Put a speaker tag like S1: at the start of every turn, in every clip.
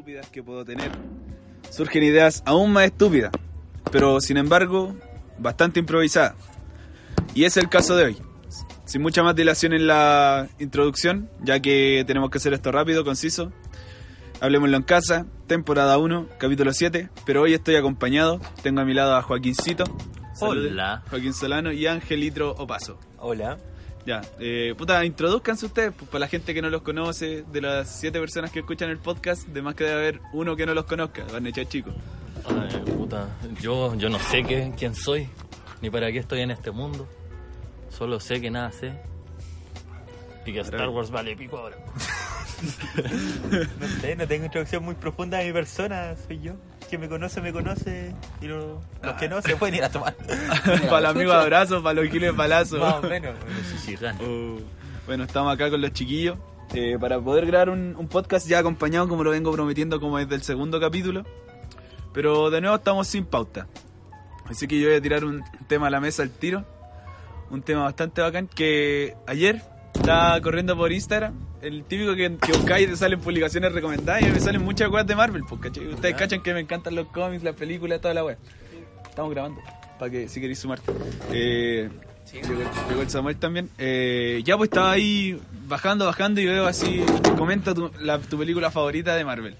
S1: Estúpidas que puedo tener, surgen ideas aún más estúpidas, pero sin embargo, bastante improvisadas. Y es el caso de hoy. Sin mucha más dilación en la introducción, ya que tenemos que hacer esto rápido, conciso. Hablemoslo en casa, temporada 1, capítulo 7, pero hoy estoy acompañado. Tengo a mi lado a Joaquincito. Salude.
S2: Hola.
S1: Joaquín Solano y Angelitro Opaso.
S2: Hola.
S1: Ya, eh, puta, introduzcanse ustedes, pues, para la gente que no los conoce, de las siete personas que escuchan el podcast, de más que debe haber uno que no los conozca, van a echar chicos.
S2: Ay, puta, yo, yo no sé qué, quién soy, ni para qué estoy en este mundo. Solo sé que nada sé. Y que Star Wars vale pico ahora.
S3: No sé, no tengo introducción muy profunda de mi persona, soy yo. Quien me conoce, me conoce. Y lo- los que no se pueden ir a tomar.
S1: para los amigos abrazos, para los giles balazos.
S3: Más o menos.
S2: Sí, sí, gana.
S1: Uh, bueno, estamos acá con los chiquillos eh, para poder grabar un, un podcast ya acompañado, como lo vengo prometiendo, como desde el segundo capítulo. Pero de nuevo estamos sin pauta. Así que yo voy a tirar un tema a la mesa al tiro. Un tema bastante bacán que ayer estaba corriendo por Instagram. El típico que, que buscáis y te salen publicaciones recomendadas y me salen muchas weas de Marvel. Pues, ¿cachai? Ustedes cachan que me encantan los cómics, las películas, toda la wea. Estamos grabando, para que si queréis sumarte. Eh, llegó, llegó el Samuel también. Eh, ya pues estaba ahí bajando, bajando y veo así, comenta tu, la- tu película favorita de Marvel.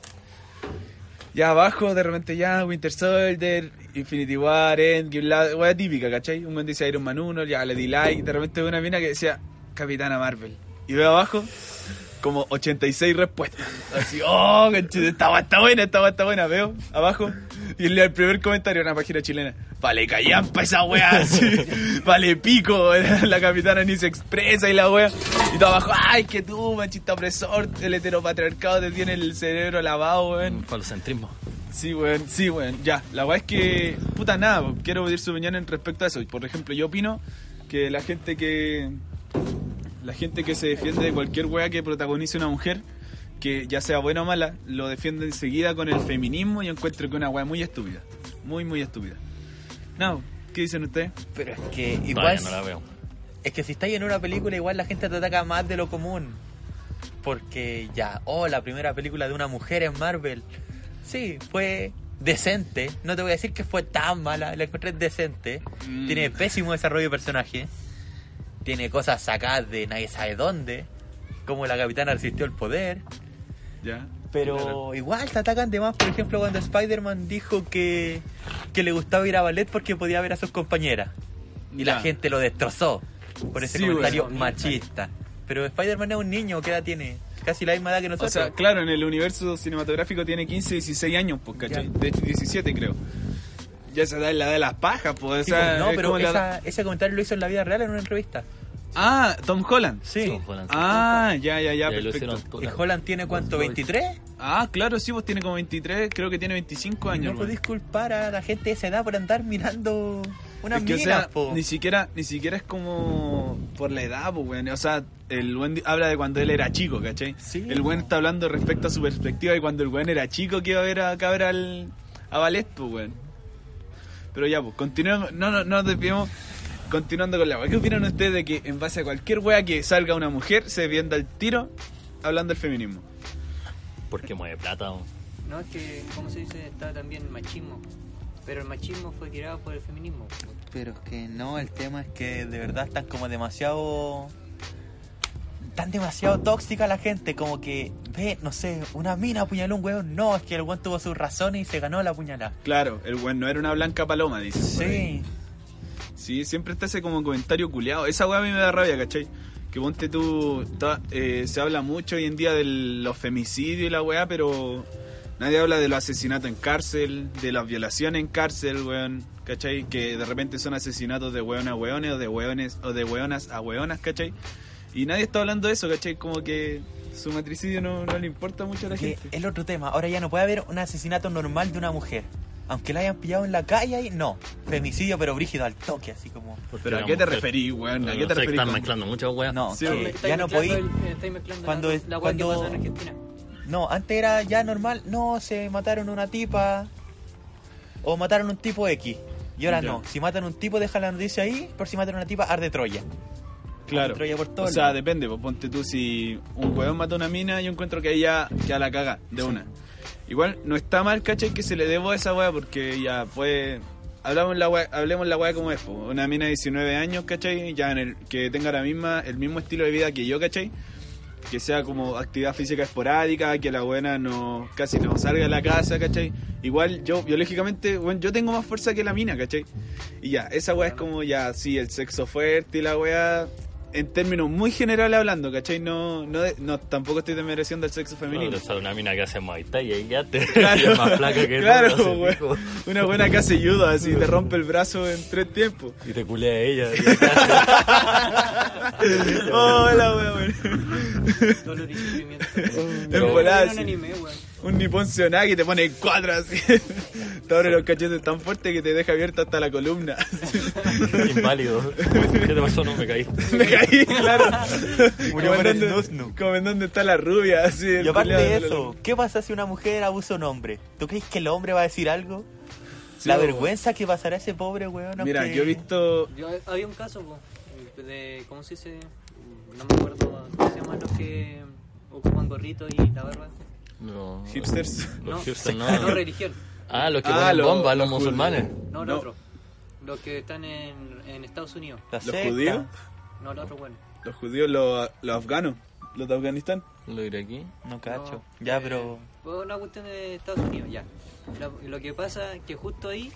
S1: Ya abajo, de repente ya, Winter Soldier, Infinity War, Endgame, la wea típica, ¿cachai? Un buen dice Iron Man 1, ya le di like, de repente veo una mina que decía Capitana Marvel. Y veo abajo como 86 respuestas. Así, oh, wea está buena, esta wea está buena, veo abajo. Y leo el primer comentario, una página chilena. Vale, callampa esa wea, así. Vale, pico, la capitana ni se expresa y la wea. Y todo abajo, ay, que tú, machista opresor, el heteropatriarcado te tiene el cerebro lavado, weón.
S2: Falocentrismo.
S1: Sí, weón, sí, weón. Ya, la weá es que, puta, nada, quiero pedir su opinión en respecto a eso. Por ejemplo, yo opino que la gente que. La gente que se defiende de cualquier weá que protagonice una mujer, que ya sea buena o mala, lo defiende enseguida con el feminismo y encuentro que es una weá muy estúpida. Muy, muy estúpida. No, ¿qué dicen ustedes?
S3: Pero es que igual.
S2: No la veo.
S3: Es que si estáis en una película, igual la gente te ataca más de lo común. Porque ya, oh, la primera película de una mujer en Marvel. Sí, fue decente. No te voy a decir que fue tan mala, la encontré decente.
S1: Mm.
S3: Tiene pésimo desarrollo de personaje. Tiene cosas sacadas de nadie sabe dónde. Como la capitana resistió el poder.
S1: Ya.
S3: Pero
S1: Claro.
S3: igual te atacan de más, por ejemplo, cuando Spider-Man dijo que, que le gustaba ir a ballet porque podía ver a sus compañeras. Y la gente lo destrozó por ese
S1: Sí,
S3: comentario machista. Pero Spider-Man es un niño, ¿qué edad tiene? Casi la misma edad que
S1: O
S3: nosotros.
S1: sea, claro, en el universo cinematográfico tiene 15, 16 años, pues, ¿cachai? De hecho, 17 creo. Ya se da la de las pajas, pues, o
S3: Sí,
S1: sea,
S3: pues, no,
S1: es
S3: pero
S1: la-
S3: ese comentario lo hizo en la vida real en una entrevista.
S1: Ah, Tom Holland.
S3: Sí.
S2: Tom Holland, sí.
S1: Ah, ya, ya, ya, perfecto.
S3: ¿Y. Holland tiene cuánto? ¿23?
S1: Ah, claro, sí, pues tiene como 23, creo que tiene 25 años.
S3: No podéis culpar a la gente de esa edad por andar mirando unas
S1: Es que, o
S3: minas,
S1: sea,
S3: po.
S1: ni siquiera, ni siquiera es como por la edad, pues, weón. O sea, el buen habla de cuando él era chico, ¿cachai?
S3: Sí.
S1: El buen está hablando respecto a su perspectiva de cuando el buen era chico que iba a ver a cabra al, a ballet, pues, weón. Pero ya, pues, continuemos, no, no, no nos desviemos. Continuando con la weá. ¿Qué opinan ustedes de que en base a cualquier weá que salga una mujer se vienda el tiro hablando del feminismo?
S2: Porque mueve plata. o-
S4: No, es que, ¿cómo se dice? Está también el machismo. Pero el machismo fue tirado por el feminismo.
S3: Pero es que no, el tema es que de verdad están como demasiado. Tan demasiado tóxica la gente, como que ve, no sé, una mina apuñaló un weón. No, es que el weón tuvo sus razones y se ganó la puñalada.
S1: Claro, el buen no era una blanca paloma, dice.
S3: Sí.
S1: Sí, siempre está ese como comentario culiado. Esa weá a mí me da rabia, ¿cachai? Que ponte tú, ta- eh, se habla mucho hoy en día de los femicidios y la weá, pero nadie habla de los asesinatos en cárcel, de las violaciones en cárcel, weón, ¿cachai? Que de repente son asesinatos de weón a weones o de weones o de weonas a weonas, ¿cachai? Y nadie está hablando de eso, ¿cachai? Como que su matricidio no, no le importa mucho a la
S3: Que
S1: gente.
S3: el otro tema, ahora ya no puede haber un asesinato normal de una mujer. Aunque la hayan pillado en la calle ahí, no. Femicidio, pero brígido al toque, así como.
S1: Pero ¿a qué te referís, weón? ¿A qué te referís?
S2: Están mezclando muchas weas.
S3: No,
S1: Sí,
S3: ya no podéis.
S4: el- estáis mezclando
S3: cuando
S4: la, que
S3: cuando-
S4: pasó en Argentina.
S3: No, antes era ya normal, no, se mataron una tipa o mataron un tipo X. Y ahora
S1: Ya.
S3: no, si matan un tipo, deja la noticia ahí, por si matan una tipa, arde Troya.
S1: Claro. O sea, depende, pues ponte tú si un huevón mata a una mina, yo encuentro que ahí ya, la caga de una. Igual no está mal, ¿cachai? Que se le debo a esa weá porque ya pues hablamos la weá, hablemos la weá como es, pues. Una mina de 19 años, ¿cachai? Ya en el, que tenga la misma, el mismo estilo de vida que yo, ¿cachai? Que sea como actividad física esporádica, que la buena no casi no salga de la casa, ¿cachai? Igual yo, biológicamente, bueno, yo tengo más fuerza que la mina, ¿cachai? Y ya, esa weá es como ya, sí, el sexo fuerte y la weá, en términos muy generales hablando, ¿cachai? No, no, no tampoco estoy desmereciendo el sexo
S2: No,
S1: femenino.
S2: pero sale una mina que hace Muay Thai y ya te
S1: Claro.
S2: es más flaca que tú,
S1: Claro. Una buena que hace judo, así te rompe el brazo en tres tiempos.
S2: Y te culea a ella.
S1: Hola, weón.
S4: Dolor y sufrimiento.
S1: En volada,
S4: un.
S1: Un Nippon Seonagi te pone en cuatro así. Te abre los cachetes tan fuerte que te deja abierta hasta la columna.
S2: Inválido. ¿Qué te pasó? No me caí.
S1: Me caí, claro.
S3: Murió
S1: Como
S3: por
S1: en
S3: el
S1: dónde-
S3: Nuznu.
S1: Como en donde está la rubia, así.
S3: Y aparte de
S1: la-
S3: eso, ¿qué pasa si una mujer abusa a un hombre? ¿Tú crees que el hombre va a decir algo?
S1: Sí,
S3: la vergüenza que pasará ese pobre weón.
S1: Mira, yo he visto.
S4: Yo, había un caso, po, de, ¿cómo se dice? No me acuerdo, ¿cómo se llaman los que ocupan gorrito y la barba?
S2: No.
S1: Hipsters.
S2: Los
S4: No,
S2: hipsters
S4: No,
S2: no.
S4: religión.
S2: Ah, los que
S1: Ah,
S2: ponen
S1: los-
S2: los
S1: los
S2: musulmanes.
S4: No,
S1: No.
S4: lo otro. Los que están en, en Estados Unidos.
S3: La
S1: ¿Los
S3: secta.
S1: judíos?
S4: No, lo otro, bueno.
S1: Los judíos, los, los afganos. Los de Afganistán.
S2: Lo diré aquí.
S3: No cacho.
S4: No,
S3: ya,
S4: eh,
S3: pero.
S4: Fue una cuestión de Estados Unidos, ya. Lo que pasa es que justo ahí,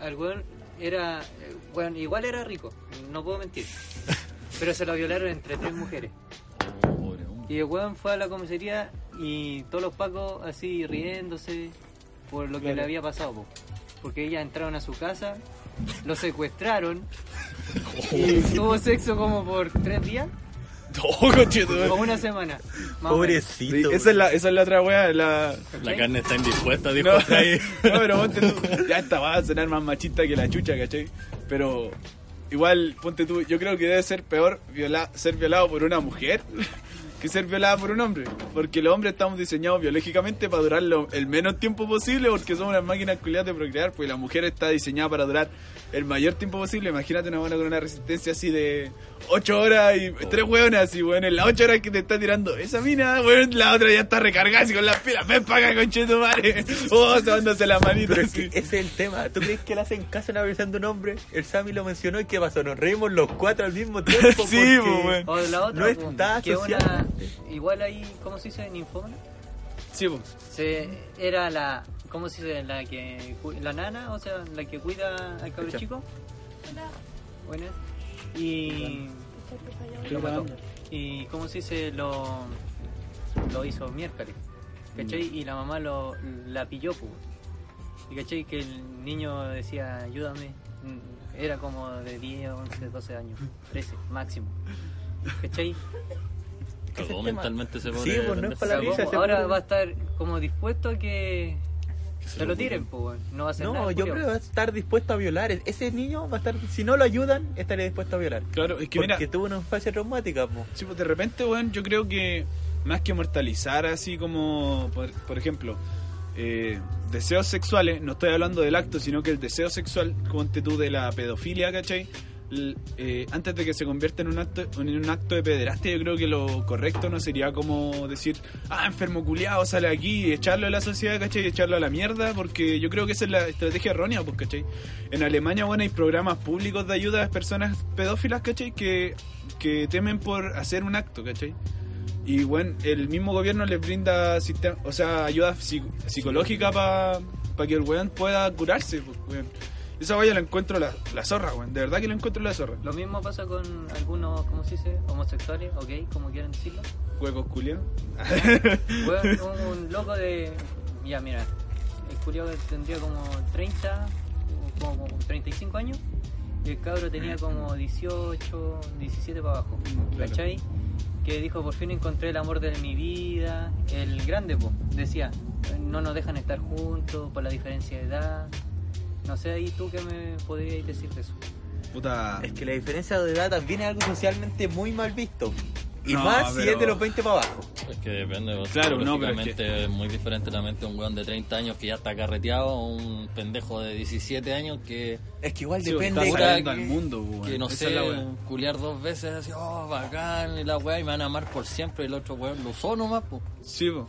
S4: el weón era. eh, Bueno, igual era rico, no puedo mentir. Pero se lo violaron entre tres mujeres.
S2: Pobre hombre.
S4: Y el weón fue a la comisaría y todos los pacos así riéndose por lo que
S1: Claro.
S4: le había pasado. po. Porque ellas entraron a su casa, lo secuestraron y tuvo sexo como por tres días
S1: Oh, conchetumare.
S4: o una semana.
S1: Sí,
S3: Pobrecito.
S1: esa, es la, esa es la otra wea, la...
S2: La carne está indispuesta, dijo
S1: No,
S2: Fray.
S1: no, pero ponte tú. Ya esta va a sonar más machista que la chucha, ¿cachai? Pero igual, ponte tú, yo creo que debe ser peor viola, ser violado por una mujer que ser violada por un hombre. Porque los hombres estamos diseñados biológicamente para durar lo- el menos tiempo posible porque somos unas máquinas culiadas de procrear, pues la mujer está diseñada para durar el mayor tiempo posible. Imagínate una buena con una resistencia así de 8 horas y tres hueonas así, weón. En las 8 horas que te está tirando esa mina, weón, la otra ya está recargada así con las pilas. Ven para acá, concheto madre. Oh, dándose la manita
S3: es que ese es el tema. ¿Tú crees que le hacen caso a una versión de un hombre? El Sammy lo mencionó y ¿qué pasó? Nos reímos los cuatro al mismo tiempo.
S1: Sí,
S3: porque
S1: po, weón.
S4: O la otra,
S3: No está
S4: que
S3: socialmente.
S4: igual ahí, ¿cómo se dice? Ninfómana.
S1: Sí, pues.
S4: Se, era la, ¿cómo se dice? La que, la nana, o sea, la que cuida al cabro chico. Buenas. Y,
S1: Estoy grabando.
S4: y, ¿cómo se dice? Lo, lo hizo miércoles. ¿Cachai? Y la mamá lo, la pilló, pues. Y cachai que el niño decía, ayúdame. Mm, Era como de 10, 11, 12 años. 13, máximo. ¿Cachai?
S2: Cagó
S3: tema.
S2: mentalmente se
S3: Sí,
S2: pone.
S3: pues, no es para la risa,
S4: ahora va a estar como dispuesto a que
S2: se
S4: se
S2: lo
S4: tiren, pues, no va a nada.
S3: No, yo creo que va a estar dispuesto a violar. Ese niño va a estar, si no lo ayudan, estaría dispuesto a violar.
S1: Claro, es que
S3: Porque
S1: mira,
S3: tuvo una infancia traumática, po.
S1: sí, pues de repente, weón, yo creo que más que mortalizar así como, por, por ejemplo, eh, deseos sexuales, no estoy hablando del acto, sino que el deseo sexual, ponte tú de la pedofilia, ¿cachai? Eh, antes de que se convierta en un acto en un acto de pederastia, yo creo que lo correcto no sería como decir, ah, enfermo culiado, sale aquí y echarlo a la sociedad, ¿cachai? Y echarlo a la mierda, porque yo creo que esa es la estrategia errónea, pues, ¿cachai? En Alemania, bueno, hay programas públicos de ayuda a personas pedófilas, ¿cachai? Que, que temen por hacer un acto, ¿cachai? Y bueno, el mismo gobierno les brinda o sea, ayuda psi- psicológica para que el weón pueda curarse, pues, weón. Esa vaya la encuentro la, la zorra, weón. De verdad que la encuentro la zorra.
S4: Lo mismo pasa con algunos, ¿cómo se dice? Homosexuales, o gay, como quieran decirlo.
S1: Huecos culiados.
S4: Un, un loco de. Ya, mira. El culiao tendría como 30, o como, como 35 años. Y el cabro tenía como 18, 17 para abajo.
S1: Claro.
S4: ¿Cachai? Que dijo: Por fin encontré el amor de mi vida. El grande, po, decía: No nos dejan estar juntos por la diferencia de edad. No sé, ahí tú qué me podrías decir de eso.
S1: Puta.
S3: Es que la diferencia de edad también es algo socialmente muy mal visto. Y
S1: No,
S3: más si
S1: pero-
S3: es de los 20 para abajo.
S2: Es que depende, sea,
S1: Claro, no, pero es
S2: lógicamente es muy diferente la mente de un weón de 30 años que ya está carreteado a un pendejo de 17 años que,
S3: Es que igual
S1: Sí,
S3: depende.
S1: está
S2: que-
S1: al mundo, weón.
S2: que no
S1: Esa
S2: sé, culiar dos veces así, oh, bacán, y la weá, y me van a amar por siempre, y el otro weón lo usó nomás, pues.
S1: Sí, po.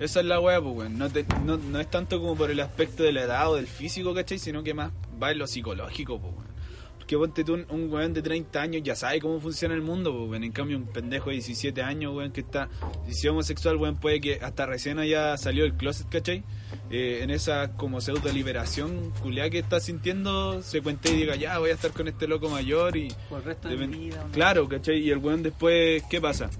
S1: Esa es la weá, pues, weón. No, te- no, no es tanto como por el aspecto de la edad o del físico, ¿cachai? Sino que más va en lo psicológico, pues, weón. Porque ponte tú, un, weón de 30 años ya sabe cómo funciona el mundo, pues, weón. En cambio, un pendejo de 17 años, weón, que está... Si es homosexual, weón, puede que hasta recién haya salido del closet, ¿cachai? Eh, en esa como pseudo liberación culiá que está sintiendo, se cuenta y diga, ya, voy a estar con este loco mayor y...
S4: Por el resto de mi vida.
S1: Claro, ¿cachai? Y el weón después, ¿qué pasa?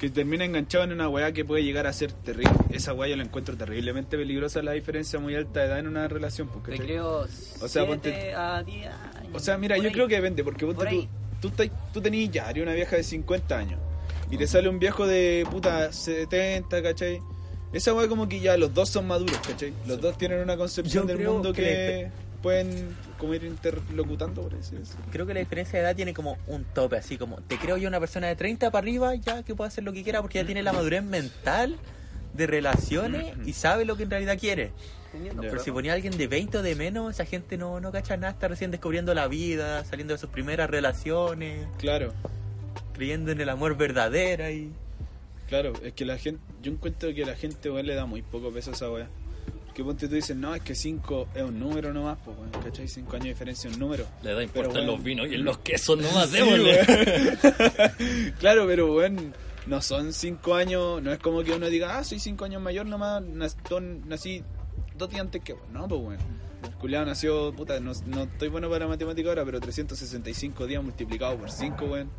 S1: Que termina enganchado en una weá que puede llegar a ser terrible. Esa weá yo la encuentro terriblemente peligrosa, la diferencia muy alta de edad en una relación. pues,
S4: Te creo
S1: O sea,
S4: 7
S1: ponte-
S4: a 10 años.
S1: O sea, mira,
S4: Por
S1: yo
S4: ahí.
S1: creo que depende, porque ponte
S4: Por
S1: tú, tú, tenías ya, una vieja de 50 años, y te sale un viejo de puta 70, ¿cachai? Esa weá como que ya los dos son maduros, ¿cachai? Los dos tienen una concepción
S3: Yo
S1: del mundo
S3: que
S1: que, pueden como ir interlocutando, por así decirlo.
S3: Creo que la diferencia de edad tiene como un tope, así como te creo yo una persona de 30 para arriba ya que puede hacer lo que quiera porque ya tiene la madurez mental de relaciones y sabe lo que en realidad quiere. Pero si ponía a alguien de 20 o de menos, esa gente no, no cacha nada, está recién descubriendo la vida, saliendo de sus primeras relaciones,
S1: Claro.
S3: creyendo en el amor verdadero y...
S1: Claro, es que la gente, yo encuentro que la gente weón, le da muy poco peso a esa weá. Que ponte tú dices, no, es que 5 es un número nomás, pues weón, ¿cachai? 5 años de diferencia es un número.
S2: Le da en
S1: weón,
S2: los vinos y en los quesos nomás,
S1: Sí, weón. claro, pero weón, no son 5 años, no es como que uno diga, ah, soy 5 años mayor nomás, nací dos días antes que vos. No, pues. El culiao nació, puta, no, no estoy bueno para matemática ahora, pero 365 días multiplicado por 5, weón.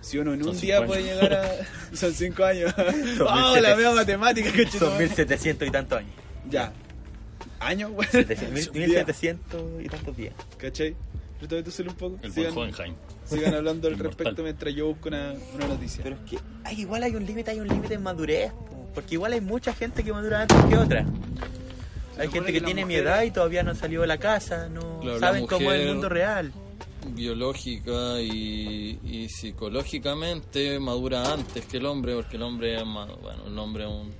S1: Si uno en un día
S2: años.
S1: puede llegar a. Son 5 años.
S3: Son
S1: ¡Oh,
S3: 1700.
S1: la mea matemática, que
S3: Son 1700 y tantos años.
S1: Ya. ¿Años, weón?
S3: 700,
S1: Día,
S3: 1700 y tantos días.
S1: ¿Cachai? Retómate tú solo un poco.
S2: El
S1: Sigan,
S2: buen Hohenheim.
S1: sigan hablando al respecto mientras yo busco una, una noticia.
S3: Pero es que hay, igual hay un límite, hay un límite en madurez, po, porque igual hay mucha gente que madura antes que otra. Hay gente
S4: que
S3: tiene mi edad y todavía no salió de la casa, no
S2: Claro,
S3: saben cómo es el mundo real.
S2: biológica y, y psicológicamente madura antes que el hombre, porque el hombre es más, bueno, el hombre es un...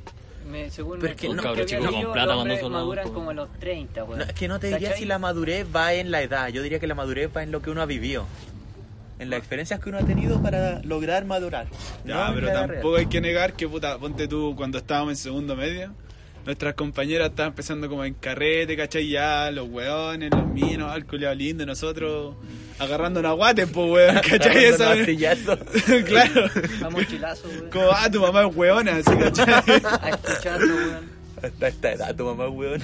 S4: Me, según
S3: Pero
S4: me-
S3: es que no-
S4: había
S2: chico con
S4: leído,
S2: plata
S4: los
S2: cuando
S4: hombres
S2: son
S4: maduran
S2: adultos.
S4: como a los 30, weón.
S3: No, es que no te diría
S4: ¿Cachai?
S3: si la madurez va en la edad, yo diría que la madurez va en lo que uno ha vivido. En las experiencias que uno ha tenido para lograr madurar.
S1: Ya,
S3: no
S1: pero tampoco
S3: real.
S1: hay que negar que, puta, ponte tú, cuando estábamos en segundo medio, nuestras compañeras estaban empezando como en carrete, ¿cachai? Ya, los weones, los minos, el culiao lindo, y nosotros agarrando una guate, pues, weón, ¿cachai? Eso, claro.
S4: A mochilazo, weón.
S1: Como, ah, tu mamá es weona, así, ¿cachai?
S4: A escucharlo, weón.
S3: Hasta esta edad tu mamá, weón.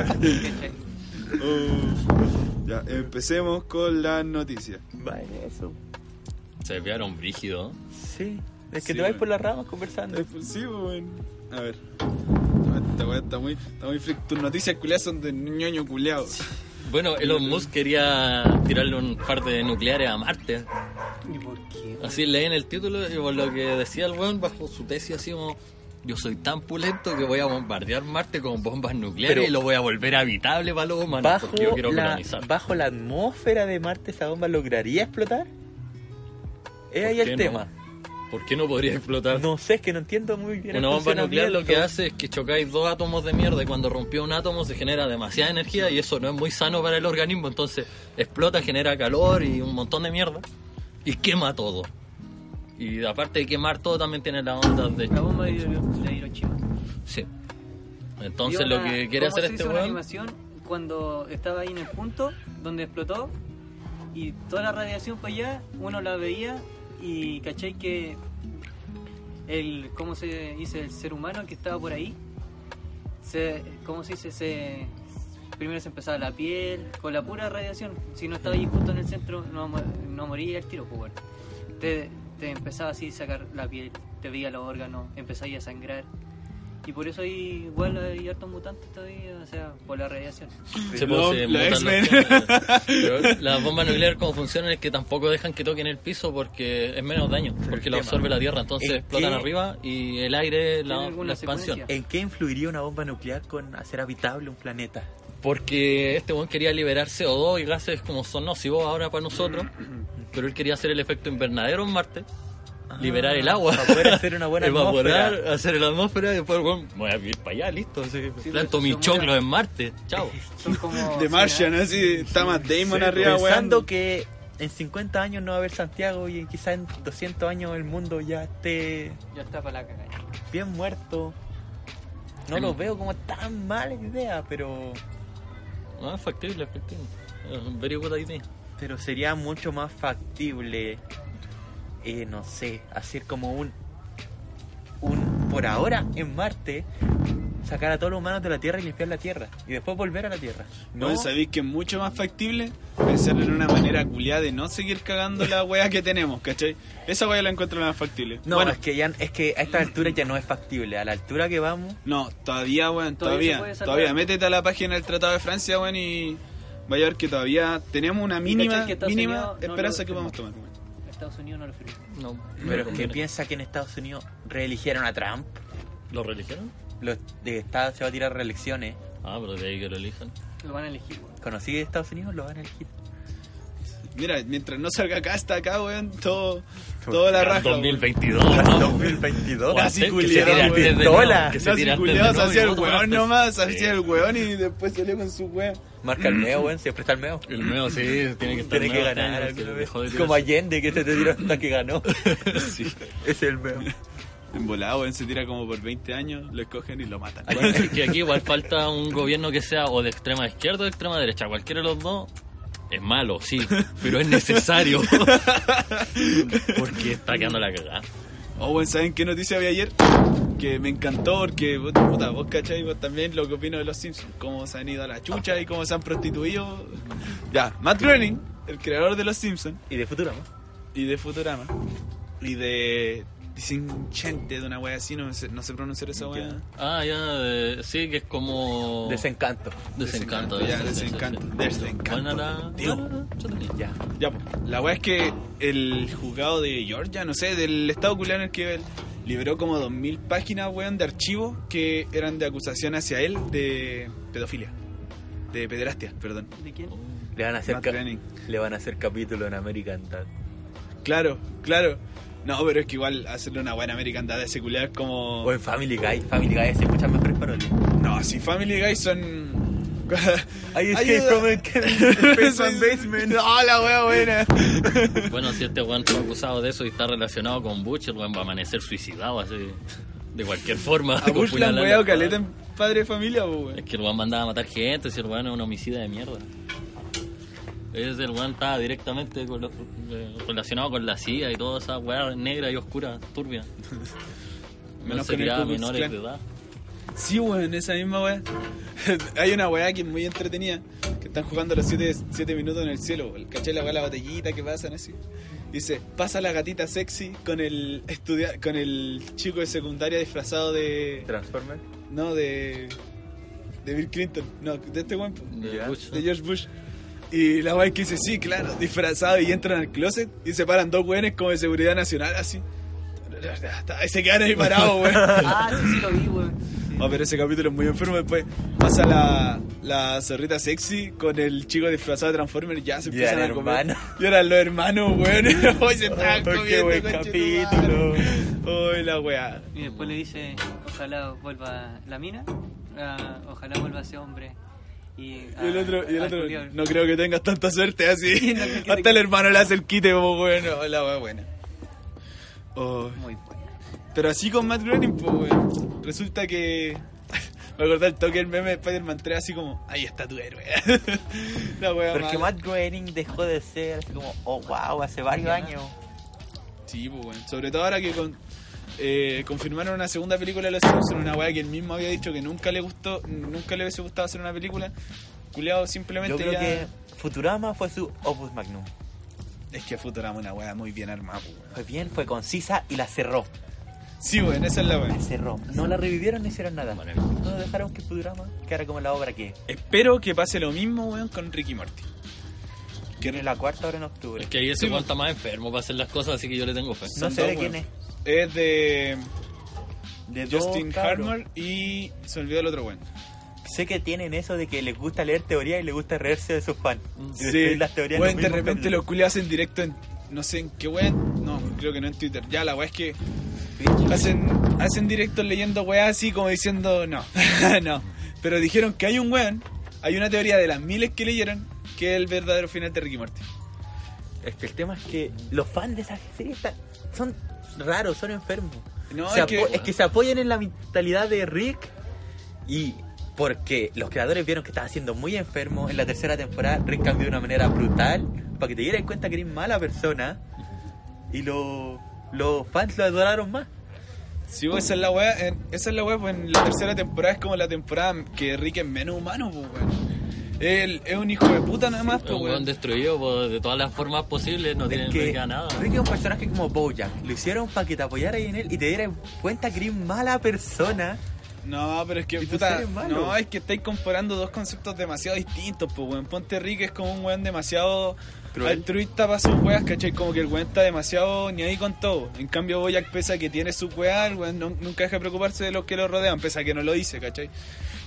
S4: ¿Cachai?
S1: Uh, ya, empecemos con las noticias.
S3: Va en eso.
S2: Se desviaron brígido.
S3: Sí. Es que
S1: Sí,
S3: te vas por las ramas conversando.
S1: Eh, pues, Sí, weón. A ver. Esta weá está muy, está muy freak. Tus noticias culiadas son de ñoño culiado.
S2: Bueno, Elon Musk quería tirarle un par de nucleares a Marte.
S4: ¿Y por qué?
S2: Así leí en el título y por lo que decía el weón bajo su tesis así como yo soy tan pulento que voy a bombardear Marte con bombas nucleares
S3: Pero-
S2: y lo voy a volver habitable para los humanos
S3: Bajo
S2: porque yo quiero
S3: la,
S2: colonizar.
S3: bajo la atmósfera de Marte, ¿esa bomba lograría explotar? Es ahí
S2: ¿Por
S3: el tema.
S2: No? ¿Por qué no podría explotar?
S3: No sé, es que no entiendo muy bien.
S2: Una bomba nuclear lo que hace es que chocáis dos átomos de mierda y cuando rompió un átomo se genera demasiada energía y eso no es muy sano para el organismo, entonces explota, genera calor y un montón de mierda y quema todo. Y aparte de quemar todo también tiene la onda de...
S4: La bomba de Hiro- de Hiroshima.
S2: Sí. Entonces lo que quiere
S4: ¿cómo
S2: hacer
S4: se
S2: este
S4: hizo una animación cuando estaba ahí en el punto donde explotó y toda la radiación para allá, uno la veía y cachai que el, ¿cómo se dice? El ser humano que estaba por ahí, se, ¿cómo se dice? Se, primero se empezaba la piel, con la pura radiación. Si no estaba ahí justo en el centro, no, no moría al tiro, pues. Te, te empezaba así a sacar la piel, te veía los órganos, empezaba a sangrar. Y por eso hay, igual hay hartos mutantes todavía, o sea, por la radiación.
S2: Se
S1: No,
S2: puede
S1: la
S2: Pero las bombas nucleares como funcionan es que tampoco dejan que toquen el piso porque es menos daño, porque lo absorbe la tierra, entonces
S3: ¿En
S2: explotan
S3: qué?
S2: arriba y el aire,
S4: ¿Tiene
S2: la, expansión.
S4: secuencia?
S3: ¿En qué influiría una bomba nuclear con hacer habitable un planeta?
S2: Porque este buen quería liberar CO2 y gases como son nocivos ahora para nosotros, pero él quería hacer el efecto invernadero en Marte, liberar el agua,
S3: Para poder hacer una buena
S2: evaporar,
S3: atmósfera.
S2: hacer la atmósfera y después bueno, voy a ir para allá, listo. así,
S4: Sí,
S2: planto
S4: pero
S2: mi
S4: se
S2: choclo
S4: muera.
S2: en Marte, chao.
S4: Son como...
S1: De Martian, así, está Matt Damon arriba,
S3: Pensando que en 50 años no va a haber Santiago y quizás en 200 años el mundo ya esté
S4: Ya está para la cagada.
S3: bien muerto. No lo veo como tan mala idea, pero
S2: No, es factible, es factible. Very good idea.
S3: pero sería mucho más factible, eh, no sé, hacer como un, un, por ahora en Marte, sacar a todos los humanos de la Tierra y limpiar la Tierra, y después volver a la Tierra.
S1: No, sabéis que es mucho más factible pensar en una manera culiada de no seguir cagando la weá que tenemos, ¿cachai? Esa weá la encuentro más factible.
S3: No,
S1: bueno,
S3: es que ya, es que a esta altura ya no es factible. A la altura que vamos,
S1: no, todavía, weón,
S4: Todavía
S1: todavía. Métete a la página del Tratado de Francia, weón, y vaya a ver que todavía tenemos una mínima, mínima
S4: no
S1: esperanza que podamos
S4: firmó?
S1: tomar, weón.
S4: Estados Unidos no lo firmó.
S2: No,
S3: pero es que piensa que en Estados Unidos reeligieron a Trump.
S2: ¿Lo religieron?
S3: Los de Estados se va a tirar reelecciones.
S2: Ah, pero de ahí que lo elijan.
S4: Lo van a elegir, weón.
S3: Conocí de Estados Unidos, lo van a elegir.
S1: Mira, mientras no salga acá hasta acá, weón, todo, toda la raja. weón.
S2: 2022, ¿no?
S3: 2022.
S1: Casi
S2: se nuevo, que se
S1: hacía el weón nomás,
S2: Sí.
S1: hacía el weón y después salió con su weón.
S3: Marca el meo, weón. Siempre está el meo.
S2: El meo, sí, tiene que estar
S3: Tiene que
S2: meo
S3: ganar. alguna
S2: que
S3: vez.
S2: dejó de
S3: Como. Allende, que se te tiró hasta que ganó.
S2: Sí.
S3: Ese es el meo.
S1: En volado, weón, se tira como por 20 años, lo escogen y lo matan.
S2: Bueno, es que aquí igual falta un gobierno que sea o de extrema izquierda o de extrema derecha. Cualquiera de los dos es malo, sí, pero es necesario. Porque está quedando la cagada.
S1: Oh, weón, ¿saben qué noticia vi ayer? Que me encantó porque, puta, vos cachai, vos también lo que opino de los Simpsons, cómo se han ido a la chucha y cómo se han prostituido. Ya, Matt Groening, el creador de los Simpsons
S3: Y de Futurama.
S1: y de Futurama y de Disenchante, de una wea así, no sé, no sé pronunciar esa wea.
S2: Ah, ya, de- sí, que es como...
S3: Desencanto.
S2: Desencanto.
S1: Ya,
S2: sí, sí, sí,
S1: desencanto,
S2: sí.
S1: desencanto.
S2: Buena la...
S1: Tío.
S2: buena la- entretenida.
S3: Ya.
S1: Ya, la weá es que el juzgado de Georgia, no sé, del estado culiano en el que él liberó como 2000 páginas, weón, de archivos que eran de acusación hacia él de pedofilia. De pederastia, perdón.
S4: ¿De quién?
S3: Le van a hacer,
S1: Matt
S3: ca-
S1: Groening.
S3: le van a hacer capítulo en American Dad.
S1: Claro, claro. No, pero es que igual hacerle una buena American Dad a ese culiao es como...
S3: O en Family Guy. Family Guy hace muchas mejores parodias.
S1: No, si Family Guy son...
S3: I escaped from a basement.
S1: No, la wea buena.
S2: Bueno, si este weón está acusado de eso y está relacionado con Butch, el weón va a amanecer suicidado así. De cualquier forma.
S1: A han
S2: en la
S1: weado
S2: espalda.
S1: caleta en padre de familia, weón.
S2: Es que el weón mandaba a matar gente, si el weón es un homicida de mierda. Es el weón estaba directamente con lo- eh, relacionado con la CIA y toda esa weá negra y oscura, turbia.
S1: Menos
S2: se tiraba menores
S1: Klan.
S2: de edad.
S1: Sí, weón, esa misma weá. Hay una weá que es muy entretenida, que están jugando los 7 minutos en el cielo. El caché la weá, la botellita que pasan así. Dice, pasa la gatita sexy con el estudia con el chico de secundaria disfrazado de.
S3: Transformer.
S1: No, de. de Bill Clinton. No, de este weón.
S2: De.
S1: De George Bush. Y la weá que dice, sí, claro, disfrazado y entran al closet y se paran dos weones como de seguridad nacional así. Y se quedan ahí parados, weón.
S4: Ah, sí, sí lo vi, weón. Sí.
S1: Oh, pero ese capítulo es muy enfermo. Después pasa la, la zorrita sexy con el chico disfrazado de Transformer y ya se
S3: Y
S1: empiezan
S3: eran
S1: a comer.
S3: hermanos.
S1: Y eran los hermanos, weón. Hoy se estaban
S3: Oh, qué
S1: comiendo,
S3: buen
S1: conchetumare. Hoy la weá.
S4: Y después le dice, ojalá vuelva la mina, ah, ojalá vuelva ese hombre. Y,
S1: Y el
S4: ah,
S1: otro, y el
S4: al
S1: otro
S4: culiao.
S1: no creo que tengas tanta suerte así.
S4: No
S1: Hasta el hermano le hace el quite como bueno. La buena. Oh,
S4: Muy buena.
S1: Pero así con Matt Groening, pues, weón. Resulta que. Me acordé el toque del meme de Spider-Man 3, así como, ahí está tu héroe. la wea
S3: Porque
S1: mala.
S3: Matt Groening dejó de ser así como, oh wow, hace varios años.
S1: Sí, pues, weón. Sobre todo ahora que con, eh, confirmaron una segunda película de Los Simpsons, una weá que él mismo había dicho que nunca le gustó, nunca le hubiese gustado hacer una película. culiado simplemente
S3: Yo creo
S1: ya-
S3: que Futurama fue su opus magnum.
S1: Es que Futurama es una weá muy bien armada, pues, weón.
S3: Fue bien, fue concisa y la cerró.
S1: Sí, weón, esa es la weá.
S3: La cerró. No la revivieron ni hicieron nada. No dejaron que Futurama quedara como la obra que es.
S1: Espero que pase lo mismo, weón, con Ricky Morty.
S3: Que es la cuarta hora en octubre.
S2: Es que ahí ese
S1: Sí,
S2: weón está más enfermo para hacer las cosas, así que yo le tengo fe.
S3: No sé de quién
S1: weón.
S3: es.
S1: Es de Justin. Harmon y se olvidó el otro weón.
S3: Sé que tienen eso de que les gusta leer teorías y les gusta reírse de sus fans.
S1: Sí,
S3: las teorías lo
S1: de repente los culiados hacen directo en. No sé en qué weón. No, creo que no en Twitter. Ya, la weá es que hacen, hacen directos leyendo weá así como diciendo no. no. Pero dijeron que hay un weón, hay una teoría de las miles que leyeron que es el verdadero final de Ricky Morty.
S3: Es que el tema es que los fans de esa serie están- son raros, son enfermos.
S1: No, es que-
S3: es que se apoyan en la mentalidad de Rick y porque los creadores vieron que estaba siendo muy enfermo en la tercera temporada, Rick cambió de una manera brutal para que te dieras cuenta que eres mala persona y lo- los fans lo adoraron más.
S1: Sí, pues, esa es la weá. Esa es la weá, pues en la tercera temporada es como la temporada que Rick es menos humano, pues weón. Él es un hijo de puta nada más,
S2: Es
S1: pues
S2: un weón destruido pues, de todas las formas posibles, no tiene
S3: Es que
S2: rica nada.
S3: Rick es un personaje como Bojack, lo hicieron para que te apoyaras en él y te dieras cuenta que eres mala persona.
S1: No, pero es que
S3: ¿Y tú
S1: puta, no, es que estáis comparando dos conceptos demasiado distintos, pues weón. Ponte Rick es como un weón demasiado
S3: Cruel.
S1: altruista para sus weas, ¿cachai? Como que el weón está demasiado ni ahí con todo. En cambio Boyack pesa que tiene su weá, el weón no- nunca deja de preocuparse de los que lo rodean, pesa que no lo dice, ¿cachai?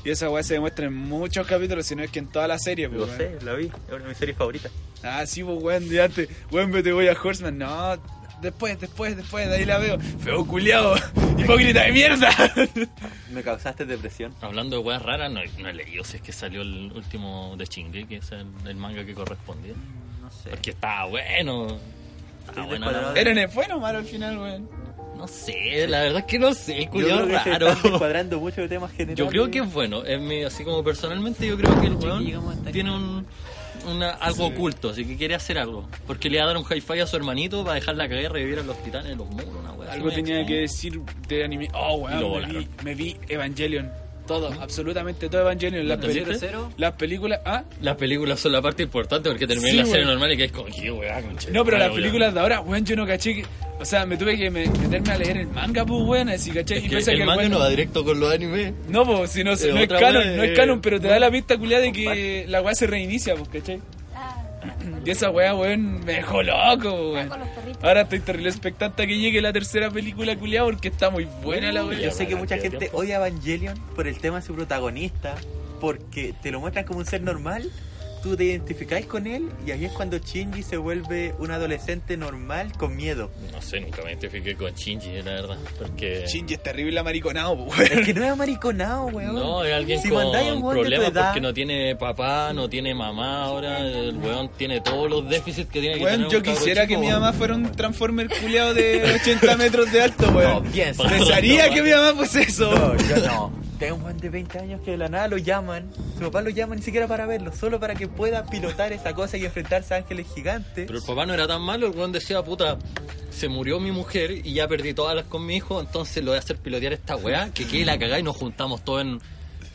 S1: Y esa weá se demuestra en muchos capítulos, si no es que en toda la serie, pues
S3: Lo sé, la vi, es una de mis series favoritas.
S1: Ah, sí, pues weón, ya te, weón, vete voy a Horseman, no, después, después, después, de ahí la veo. Feo culiado, hipócrita de mierda.
S3: Me causaste depresión.
S2: Hablando de weas raras, no, no he leído si es que salió el último de Shinge, que es el, el manga que correspondía.
S3: No sé.
S2: Porque estaba bueno. Estaba
S3: descuadrado.
S2: wea.
S1: Eren es bueno o malo al final, weón.
S2: No sé, la verdad es que no sé,
S3: se
S2: raro.
S3: están descuadrando mucho de temas generales.
S2: Yo creo que es bueno, es mi, así como personalmente yo creo que el weón tiene un, una, algo oculto, así que quiere hacer algo. Porque le va a dar un hi-fi a su hermanito para dejar la caguera y revivir a los titanes de los muros, una wea
S1: Algo tenía que decir de anime. Oh, weón, me vi,
S2: volaron.
S1: me vi Evangelion. Todo, absolutamente todo Evangelion. Las.
S4: Cero,
S1: las películas. Ah,
S2: Las películas son la parte importante porque terminé
S1: Sí,
S2: la serie normal y que es como, weá, conche.
S1: no, pero las películas de ahora, weón, yo no caché que. O sea, me tuve que me- meterme a leer el manga, pues, weón, así, caché.
S2: Es
S1: y
S2: que el
S1: que
S2: manga
S1: weón-
S2: no va directo con los animes.
S1: No, pues, si no,
S2: Es
S1: no es canon, no es canon, pero te da la pista culiada de que la weá se reinicia, pues, ¿cachai? Y esa weá, weón, me dejó loco, weón. Ahora estoy terrible expectante a que llegue la tercera película culiada porque está muy buena la weá.
S3: Yo sé que mucha gente odia a Evangelion por el tema de su protagonista, porque te lo muestran como un ser normal, tú te identificáis con él y ahí es cuando Shinji se vuelve un adolescente normal con miedo.
S2: No sé, nunca me identifiqué con Shinji, la verdad. Porque.
S1: Shinji es terrible amariconado, pues, weón.
S3: Es que no es amariconado, weón.
S2: No, es alguien
S3: Si
S2: con problemas
S3: edad-
S2: porque no tiene papá, no tiene mamá ahora. El weón tiene todos los déficits que tiene que
S1: Weón,
S2: tener
S1: yo quisiera
S2: chico,
S1: que mi mamá fuera un transformer culiado de 80 metros de alto,
S3: No,
S1: weón.
S3: piensa.
S1: Desearía que mi mamá fuese eso.
S3: No, yo no. Tengo un weón de 20 años que de la nada lo llaman. Su papá lo llama ni siquiera para verlo, solo para que pueda pilotar esa cosa y enfrentarse a ángeles gigantes.
S2: Pero el papá no era tan malo, el weón decía, puta, se murió mi mujer y ya perdí todas las con mi hijo, entonces lo voy a hacer pilotear esta weá, que quede la cagada y nos juntamos todos en,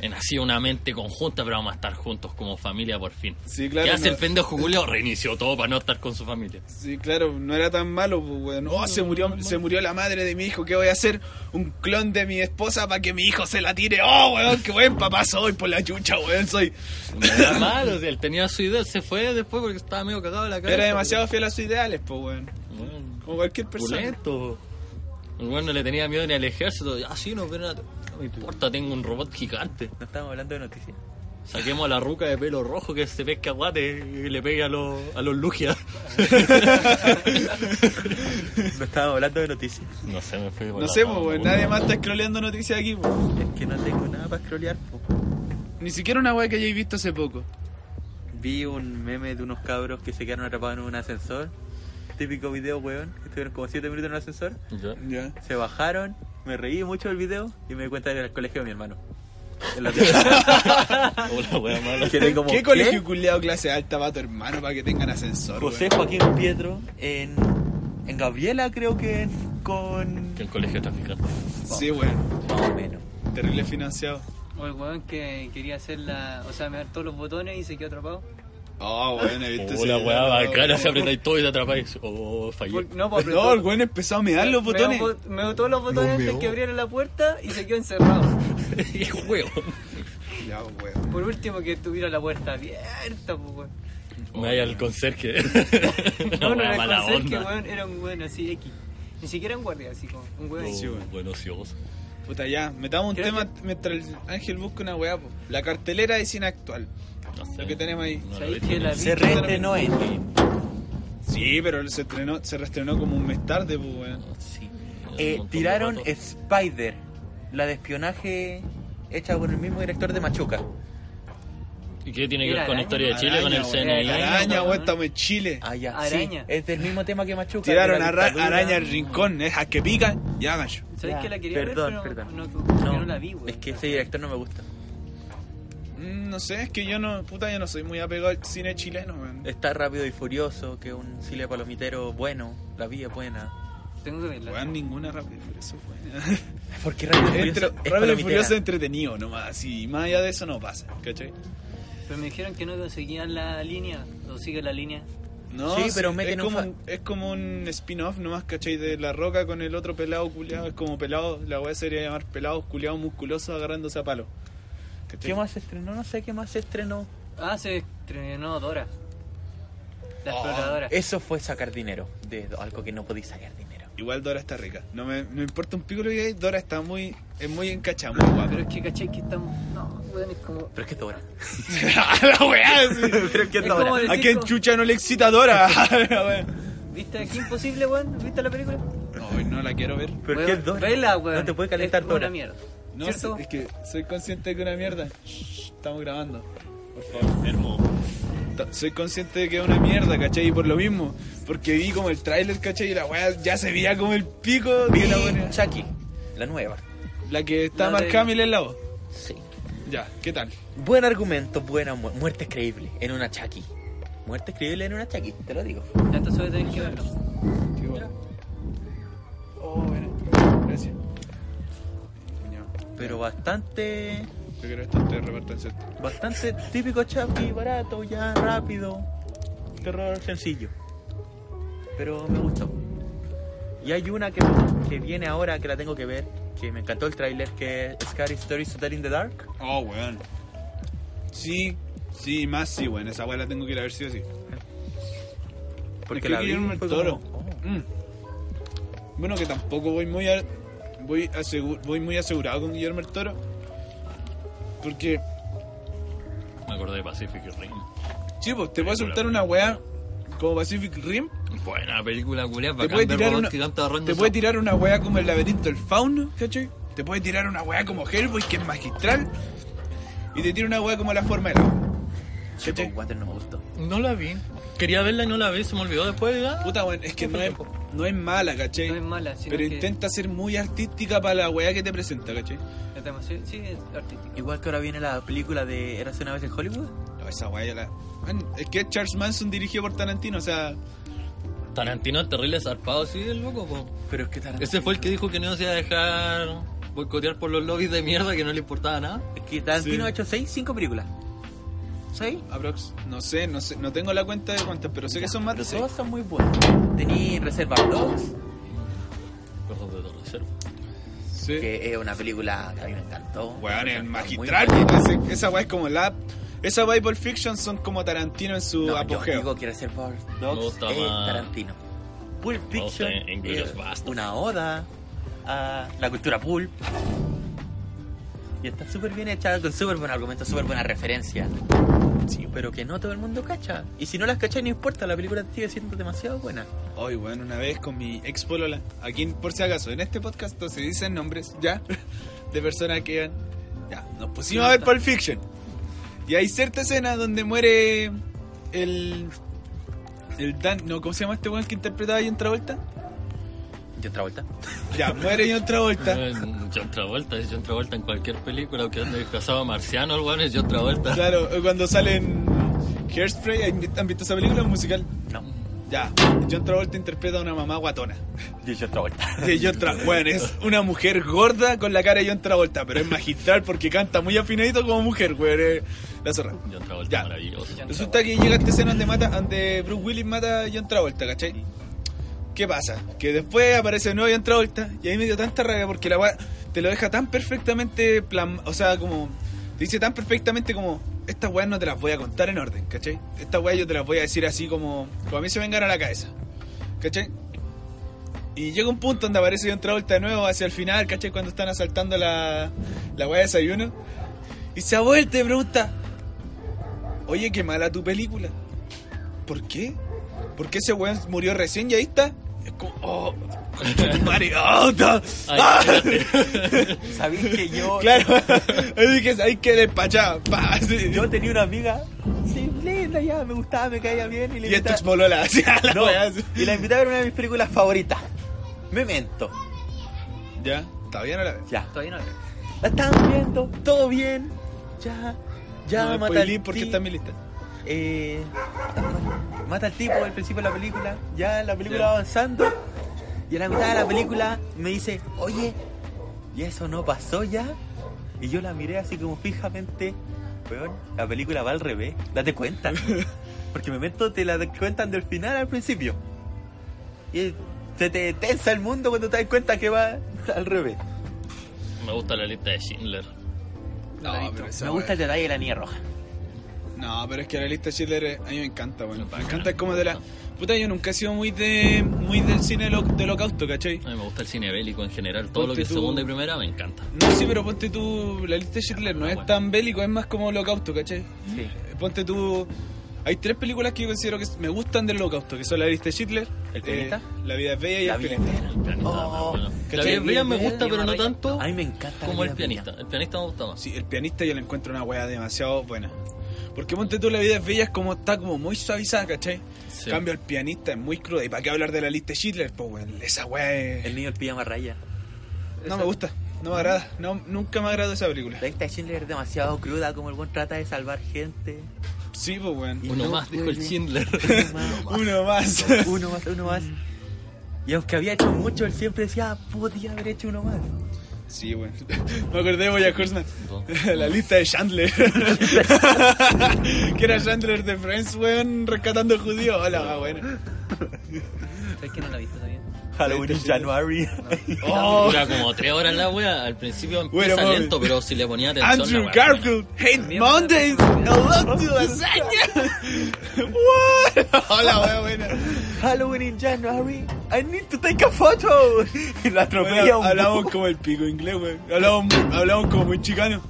S2: en así una mente conjunta, pero vamos a estar juntos como familia por fin.
S1: Sí, claro,
S2: ¿Qué hace
S1: no.
S2: el pendejo Julio? Reinició todo para no estar con su familia.
S1: Sí, claro, no era tan malo, pues, weón. Oh, se murió, se murió la madre de mi hijo, ¿qué voy a hacer? Un clon de mi esposa para que mi hijo se la tire. Oh, weón, qué buen papá soy por la chucha, weón, soy.
S2: No era malo, o sea, él tenía su idea, se fue después porque estaba medio cagado de la cabeza.
S1: Era demasiado fiel a sus ideales, pues, weón. Como cualquier persona.
S2: pulento. Weón no le tenía miedo ni al ejército. Ah, sí, no, pero no, importa, tengo un robot gigante.
S3: No estamos hablando de noticias.
S2: Saquemos a la ruca de pelo rojo que se pesca guate y le pegue a los, a los lugias.
S3: No estábamos hablando de noticias.
S2: No sé, me fui por
S1: No
S2: la
S1: sé,
S2: rama,
S1: pues, nadie más está scrolleando noticias aquí, pues.
S3: Es que no tengo nada para scrollear. po.
S1: Ni siquiera una weá que hayáis visto hace poco.
S3: Vi un meme de unos cabros que se quedaron atrapados en un ascensor. Típico video, weón. Estuvieron como 7 minutos en un ascensor.
S2: Ya.
S1: Ya.
S3: Se bajaron, me reí mucho del video y me di cuenta que era el colegio de mi hermano. En la tierra.
S2: Hola, wea mala.
S3: Quedé como,
S1: ¿Qué colegio culiado clase alta va tu hermano para que tengan ascensor,
S3: José
S1: weón?
S3: Joaquín Pietro en, en Gabriela, creo que en- con.
S2: Que el colegio traficante.
S1: Sí, weón.
S3: Más o menos.
S1: Terrible financiado.
S4: O el weón que quería hacer la. O sea, me dar todos los botones y se quedó atrapado.
S1: Oh, weón, he visto
S2: Oh, la weá
S1: weón.
S2: bacana, se apretáis todo y te atrapáis. Oh, fallé.
S4: Por- no, pues,
S1: No, el weón empezó a mirar los botones.
S4: Me, todos los botones antes que abriera la puerta y se quedó encerrado.
S2: Y juego.
S1: Ya, weón.
S4: Por último, que tuviera la puerta abierta, pues, weón.
S2: Me vaya al conserje.
S4: No, no era
S2: mala
S4: el conserje,
S2: onda.
S4: weón, era un weón así X. Ni siquiera un guardia, así como un weón.
S2: Oh,
S1: Sí, weón.
S2: bueno, ocioso.
S1: Puta, ya, metamos un
S4: Creo
S1: tema mientras el Ángel busca una weá, po. La cartelera de cine actual.
S2: No sé.
S1: Lo que tenemos ahí.
S2: No lo
S4: ¿Sabéis
S2: he
S4: que
S2: visto
S4: la
S2: ni-
S3: Se reestrenó Endgame.
S1: Sí, pero se estrenó, se reestrenó como un mes tarde, pues, weón.
S2: Sí,
S3: Eh, tiraron. Spider, la de espionaje hecha por el mismo director de Machuca.
S2: ¿Y qué tiene que ver con la
S4: araña,
S2: historia de Chile, con el. CNI?
S4: Araña, weón.
S1: estamos en Chile.
S3: Ah, ya.
S4: Araña.
S3: Sí, es del mismo tema que Machuca.
S1: Tiraron a araña al rincón, esas que pican, ya hagan yo.
S4: ¿Sabéis
S3: Ya,
S4: que la quería
S3: perdón,
S4: ver, pero
S3: perdón.
S4: no, no,
S3: No,
S4: no la vi, weón.
S3: es que ese director no me gusta.
S1: Mm, No sé, es que yo no, puta, yo no soy muy apegado al cine chileno, weón.
S3: Está rápido y furioso, que es un cine palomitero bueno, la vida es buena.
S4: Tengo que verla.
S1: Weón, ninguna rápido y furioso fue.
S3: Porque rápido y
S1: Entre-
S3: furioso es
S1: Rápido y furioso es entretenido nomás, y más allá de eso no pasa, ¿cachai?
S4: Pero me dijeron que no conseguían la línea. ¿O sigue la línea?
S1: No,
S3: Sí, pero
S1: es como, un, es como un spin-off nomás, ¿cachai? De La Roca con el otro pelado culiado, es como pelado, la weá sería llamar pelados culiados musculosos agarrándose a palo.
S3: ¿Qué más se estrenó? No sé qué más se estrenó.
S4: Ah, se estrenó Dora. La
S1: Oh,
S4: exploradora.
S3: Eso fue sacar dinero de algo que no podéis sacar dinero.
S1: Igual Dora está rica. No me, no me importa un pico lo que hay, Dora está muy, es muy guapa.
S4: Pero es que caché que estamos. No, weón, es como.
S3: Pero es que es Dora.
S1: la weá, sí.
S3: Pero es que es Dora.
S4: decir
S1: ¿A quién
S4: como-
S1: chucha no le excita Dora?
S4: ¿Viste aquí imposible, weón? ¿Viste la película?
S1: Ay, no la quiero ver.
S3: Pero es que es Dora.
S4: Vela, weón.
S3: No te puede calentar
S4: es
S3: Dora.
S4: una mierda.
S1: No,
S4: ¿Cierto?
S1: es que soy consciente de que es una mierda. Shh, estamos grabando. Por favor. Ta- Soy consciente de que es una mierda, ¿cachai? Y por lo mismo, porque vi como el tráiler, ¿cachai? Y la weá ya se veía como el pico
S3: Vi
S1: de la buena.
S3: Chucky, la nueva.
S1: La que está
S4: La
S1: Mark
S4: de-
S1: en la voz.
S3: Sí.
S1: Ya, ¿qué tal?
S3: Buen argumento, buena mu- muerte creíble en una Chucky. Muerte creíble en una Chucky, te lo digo.
S4: Ya, Entonces voy a tener que verlo.
S1: Qué bueno. Oh, bueno. Gracias.
S3: Pero bastante
S1: Yo quiero esto de reparto en set.
S3: bastante típico Chucky, barato, ya rápido. Terror sencillo. Pero me gustó. Y hay una que, que viene ahora que la tengo que ver, que me encantó el tráiler, que es Scary Stories to Tell in the Dark.
S1: Oh, weón. Sí, sí, más sí, weón. Esa weá la tengo que ir a ver sí o sí.
S3: Porque
S1: Es que
S3: la vi fue
S1: Toro.
S3: como, oh.
S1: Mm. Bueno, que tampoco voy muy a- voy, voy muy asegurado con Guillermo del Toro. Porque,
S2: Me acordé de Pacific Rim.
S1: sí, pues te puede soltar una weá como Pacific Rim.
S2: Buena película, culiá.
S1: Te puede, tirar una, te puede tirar una weá como el laberinto del fauno, ¿cachai? Te puede tirar una weá como Hellboy, que es magistral. Y te tira una weá como la forma del agua.
S3: Water no me gustó.
S2: No la vi. Quería verla y no la vi, se me olvidó después. ¿ya?
S1: Puta, weón, es que no es, no es mala, ¿cachai?
S4: No es mala, sino
S1: Pero
S4: que
S1: intenta ser muy artística para la weá que te presenta, ¿cachai?
S4: demasiado- sí, es artístico.
S3: Igual que ahora viene la película de Érase una vez en Hollywood.
S1: No, esa weá ya la. Man, es que Charles Manson dirigió por Tarantino, o sea.
S2: Tarantino es terrible zarpado, sí, el loco, po.
S3: Pero es que Tarantino,
S2: Ese fue el que dijo que no se iba a dejar boicotear por los lobbies de mierda que no le importaba nada.
S3: es que Tarantino
S1: Sí.
S3: ha hecho 6, 5 películas. ¿6?
S1: Aprox, no sé, no sé, no tengo la cuenta de cuántas, pero sé que son más de
S3: Pero
S1: seis.
S3: todas son muy buenas. Tení Reserva Dogs,
S2: Perdón de todo reserva.
S1: Sí.
S3: que es una película que a mí me encantó.
S1: Weón,
S3: encantó,
S1: magistral. Ese- esa weá es como la. Esa weá y Pulp Fiction son como Tarantino en su
S3: No, yo
S1: apogeo.
S3: digo que Reserva
S2: Me
S3: Dogs
S2: gusta
S3: es Tarantino. Pulp Fiction es una oda a la cultura pulp. Y está súper bien hecha, con súper buen argumento, súper buena referencia. Sí, pero que no todo el mundo cacha. Y si no las cachas, no importa, la película sigue siendo demasiado buena.
S1: Hoy, weón, una vez con mi ex polola, aquí por si acaso, en este podcast se dicen nombres, ya, de personas que han. Ya, nos pusimos a ver Pulp Fiction. Y hay cierta escena donde muere el. El Dan. No, ¿cómo se llama este weón que interpretaba ahí en Travolta?
S3: ¿Y otra vuelta?
S1: Ya, muere John Travolta.
S2: John Travolta, es John Travolta en cualquier película, aunque ande casado marciano, el weón es John Travolta.
S1: Claro, cuando salen Hairspray, ¿han visto esa película musical?
S3: No.
S1: Ya, John Travolta interpreta a una mamá guatona.
S3: Y yo otra vuelta.
S1: De John Tra- bueno, es una mujer gorda con la cara de John Travolta, pero es magistral porque canta muy afinadito como mujer, weón. eh, La zorra.
S2: John Travolta
S1: Ya.
S2: maravilloso.
S1: Resulta que llega esta escena donde mata, donde Bruce Willis mata a John Travolta, ¿cachai? ¿Qué pasa? Que después aparece de nuevo John Travolta y ahí me dio tanta rabia porque la te lo deja tan perfectamente plan, o sea, como te dice tan perfectamente como estas weas no te las voy a contar en orden, ¿cachai? Estas weas yo te las voy a decir así como como a mí se vengan a la cabeza. ¿Cachai? Y llega un punto donde aparece John Travolta de nuevo hacia el final, ¿cachai? Cuando están asaltando la, la wea de desayuno. Y se ha vuelto y pregunta, oye, qué mala tu película. ¿Por qué? ¿Por qué ese weón murió recién y ahí está? Es como, oh, concha tu madre, oh, ta-
S2: Ay,
S1: ah.
S3: ¿Sabéis que yo...
S1: Claro, ahí que despachado, pa, así.
S3: Yo tenía una amiga, sí, linda ya, me gustaba, me caía bien y le
S1: Y esto
S3: invitaba-
S1: así, a la
S3: No,
S1: así.
S3: y la invité a ver una de mis películas favoritas. Memento.
S1: Ya, está bien a la vez.
S3: Ya.
S4: Todavía no la veo.
S3: La estaban viendo, todo bien. Ya, ya
S1: no porque
S3: ti-
S1: está en mi lista.
S3: Eh, mata al tipo al principio de la película. Ya la película va avanzando. Y a la mitad de la película me dice, oye, ¿y eso no pasó ya? Y yo la miré así como fijamente. Weón, la película va al revés. Date cuenta. Porque Memento te la cuentan del final al principio. Y se te tensa el mundo cuando te das cuenta que va al revés.
S2: Me gusta la lista de Schindler.
S1: No, pero
S3: Me gusta el detalle de la niña roja.
S1: No, pero es que la lista eh, a mí me encanta, bueno.
S2: Me
S1: encanta como de la... Puta, yo nunca he sido muy de muy del cine lo- de holocausto, ¿cachai?
S2: A mí me gusta el cine bélico en general. Todo lo que es
S1: tú-
S2: segunda y primera me encanta.
S1: No, sí, pero ponte tú... La lista de Schindler no
S2: Ah,
S1: es
S2: bueno.
S1: tan bélico, es más como holocausto, ¿cachai?
S3: Sí.
S1: Eh, Ponte tú... Hay tres películas que yo considero que me gustan del holocausto, que son la lista de Schindler,
S3: ¿El pianista?
S1: La vida es bella y
S3: La
S1: el
S3: vida es
S1: pianista.
S2: El
S3: Oh.
S2: La vida bella me gusta, pero no tanto
S3: A mí me encanta
S2: como
S3: la
S2: el pianista. El pianista me gusta más.
S1: Sí, el pianista yo le encuentro una weá demasiado buena. Porque ponte tú la vida es bella es como está como muy suavizada, ¿cachai?
S2: Sí.
S1: En cambio el pianista es muy cruda. ¿Y para qué hablar de la lista de Schindler? Pues weón, esa weá es...
S3: El niño del pijama raya.
S1: No me gusta, no me agrada, no, nunca me agradó esa película.
S3: La lista de Schindler es demasiado cruda, como el buen trata de salvar gente.
S1: Sí, pues weón.
S2: Uno
S3: no
S2: más, dijo el. Schindler.
S3: Uno más.
S1: Uno más.
S3: Uno más, uno más. Y aunque había hecho mucho, él siempre decía, "Ah, podía haber hecho uno más.
S1: Sí, weón. Me acordé de Boya Horseman. La lista de Chandler. que era Chandler de Friends, weón, rescatando judíos. Hola, va, bueno.
S4: ¿Sabes que no la he visto?
S3: Halloween in January.
S1: Oh,
S2: Dura como tres horas la wea. Al principio
S1: Bueno,
S2: empieza
S1: mami.
S2: lento, pero si le ponía atención.
S1: Andrew
S2: la wea-
S1: Garfield, hate Mondays, I love you, lasaña. What? Hola, weón, buena.
S3: Halloween in January. I need to take a photo. Y lo atropella
S1: Bueno,
S3: un
S1: hablamos como el pico inglés, weón. Hablamos, hablamos como muy chicano.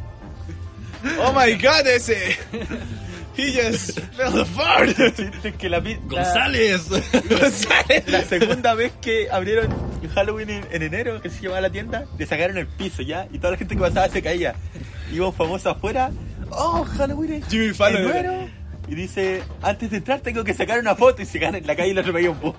S1: Oh my god, ese.
S3: Que la, pi- la-
S2: ¡González!
S1: González.
S3: La segunda vez que abrieron Halloween en, en enero, que se llamaba la tienda, le sacaron el piso ya, y toda la gente que pasaba se caía. Iba un famoso afuera, oh, Halloween en,
S1: Jimmy Fallon.
S3: en enero. Y dice, antes de entrar tengo que sacar una foto y se gana en la calle y lo atropella un poco.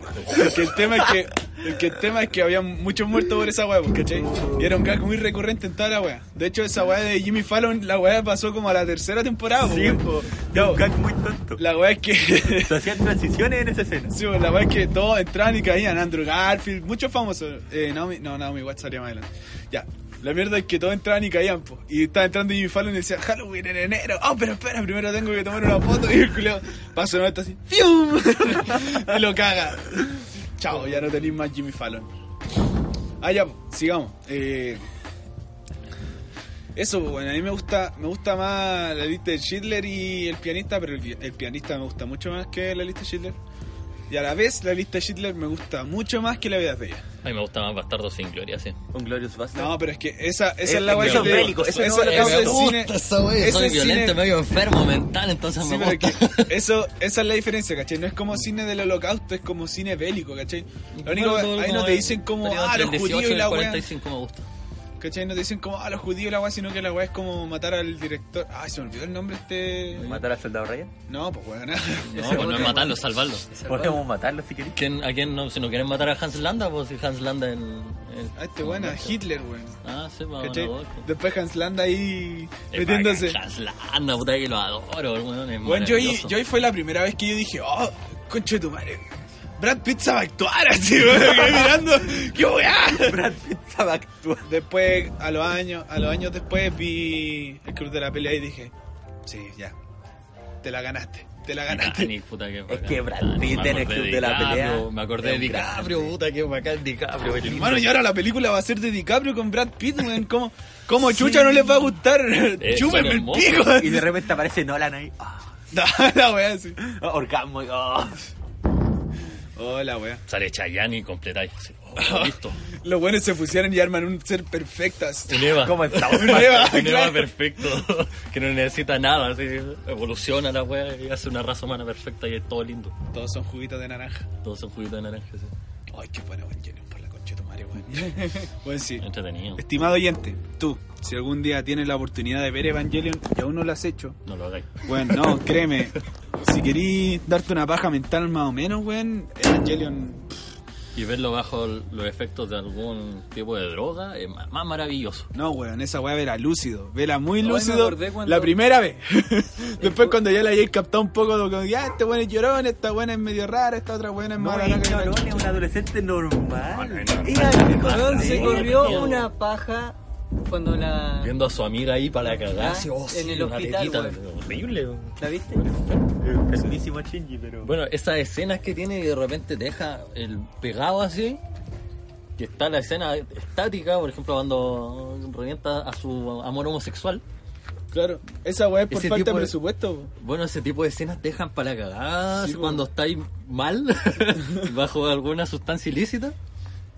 S1: Que el tema es que, el que el tema es que había muchos muertos por esa weá, ¿cachai? Y era un gag muy recurrente en toda la weá. De hecho, esa weá de Jimmy Fallon, la weá pasó como a la tercera temporada,
S3: Sí,
S1: weón.
S3: po.
S1: No,
S3: un gag muy tonto.
S1: La weá es que.
S3: Se hacían transiciones en esa escena.
S1: Sí, la weá es que todos entraban y caían. Andrew Garfield, muchos famosos. Eh, Naomi, no, Naomi Watts salía más adelante. Ya. La mierda es que todos entraban y caían, po. Y estaba entrando Jimmy Fallon y decía, Halloween en enero. Oh, pero espera, primero tengo que tomar una foto. Y el culeo pasa una así, ¡fium! y lo caga. Chao, ya no tenéis más Jimmy Fallon. Ah, ya, po, sigamos. Eh, eso, bueno, a mí me gusta, me gusta más la lista de Schindler y el pianista, pero el, el pianista me gusta mucho más que la lista de Schindler. Y a la vez, la lista de Schindler me gusta mucho más que la vida es bella.
S2: A mí me gusta más Bastardo sin Gloria, sí.
S3: Un Glorious Bastard.
S1: No, pero es que esa, esa es,
S3: Es-
S1: la
S3: eso
S1: que
S3: bélico, eso es
S1: es
S3: Me
S1: cine- ese
S2: Soy
S1: es
S2: violento,
S1: cine-
S2: medio enfermo mental, entonces
S1: Sí,
S2: me
S1: pero
S2: gusta.
S1: que eso, esa es la diferencia, ¿cachai? No es como cine del holocausto, es como cine bélico, ¿cachai? Lo único,
S2: todo
S1: ahí no te dicen como, ah, los
S2: el 18
S1: judíos y la weá.
S2: 45 me gusta.
S1: ¿Cachai? No te dicen como, ah, los judíos la weá, sino que la weá es como matar al director. Ay, se me olvidó el nombre este.
S3: ¿Matar al soldado Ryan?
S1: No, pues weón.
S2: No, pues no es matarlo, es salvarlo.
S3: Podemos matarlo si queréis.
S2: ¿Quién, ¿A quién no? Si no quieren matar a Hans Landa, pues si Hans Landa en. en-
S1: Ah, este weón, a Hitler, weón.
S2: Ah, sí, pues
S1: ¿Cachai?
S2: bueno,
S1: Después Hans Landa ahí
S2: Es
S1: metiéndose.
S2: Hans Landa, puta que lo adoro, weón.
S1: Bueno, yo ahí,
S2: maravilloso.
S1: yo ahí fue la primera vez que yo dije, oh, conche tu madre. Brad Pitt sabe actuar así, weón. Me quedé mirando. ¡Qué weá!
S3: Brad Pitt sabe actuar.
S1: Después, a los años, a los años después vi el club de la pelea y dije, sí, ya. Te la ganaste. Te la ganaste.
S2: Puta, bacán.
S3: que Brad Pitt en el club de la pelea
S2: Me acordé de
S3: es
S2: DiCaprio, puta, qué bacán DiCaprio.
S1: Hermano, y ahora la película va a ser de DiCaprio con Brad Pitt, weón. ¿Cómo, cómo chucha no les va a gustar? Chúpenme el pico.
S3: Y de repente aparece Nolan ahí. Ah,
S1: No, la wea así.
S3: orgasmo. y-
S1: Hola, wea.
S2: Sale Chayanne y completáis. oh, listo.
S1: Los buenos se pusieron y arman un ser perfectas.
S2: Un Eva.
S3: ¿Cómo está?
S1: Un Eva,
S2: Un Eva
S1: claro.
S2: perfecto. que no necesita nada. Así, evoluciona la wea y hace una raza humana perfecta y es todo lindo.
S1: Todos son juguitos de naranja.
S2: Todos son juguitos de naranja. Sí.
S1: Ay, qué buena Evangelion por la concha de tu madre, weón. Bueno, sí.
S2: Entretenido.
S1: Estimado oyente, tú, si algún día tienes la oportunidad de ver Evangelion y aún no lo has hecho,
S2: No lo hagáis.
S1: bueno, no, créeme, si querís darte una paja mental más o menos, weón, Evangelion,
S2: Y verlo bajo los efectos de algún tipo de droga es más, más maravilloso.
S1: no, weón, esa weá vela lúcido, vela muy lúcido
S4: cuando-
S1: la primera vez. Después cuando ya la hayáis captado un poco, como, ya, este weón es llorón, esta buena es medio rara, esta otra buena es
S3: No
S1: mala.
S3: es llorón, es un adolescente normal.
S4: Se corrió una paja cuando la.
S2: Viendo a su amiga ahí para cagar.
S4: Ah,
S2: oh,
S4: en
S2: sí,
S4: el
S2: una
S4: hospital,
S2: tetita. Horrible.
S4: ¿La viste?
S3: Pesadísimo Shinji, pero.
S2: Bueno, esas escenas que tiene y de repente te deja el pegado así. Que está la escena estática, por ejemplo, cuando revienta a su amor homosexual.
S1: Claro, esa weá es por
S2: Ese
S1: falta
S2: tipo
S1: de presupuesto.
S2: Bueno, ese tipo de escenas te dejan para cagar
S1: Sí,
S2: cuando estáis mal, bajo alguna sustancia ilícita.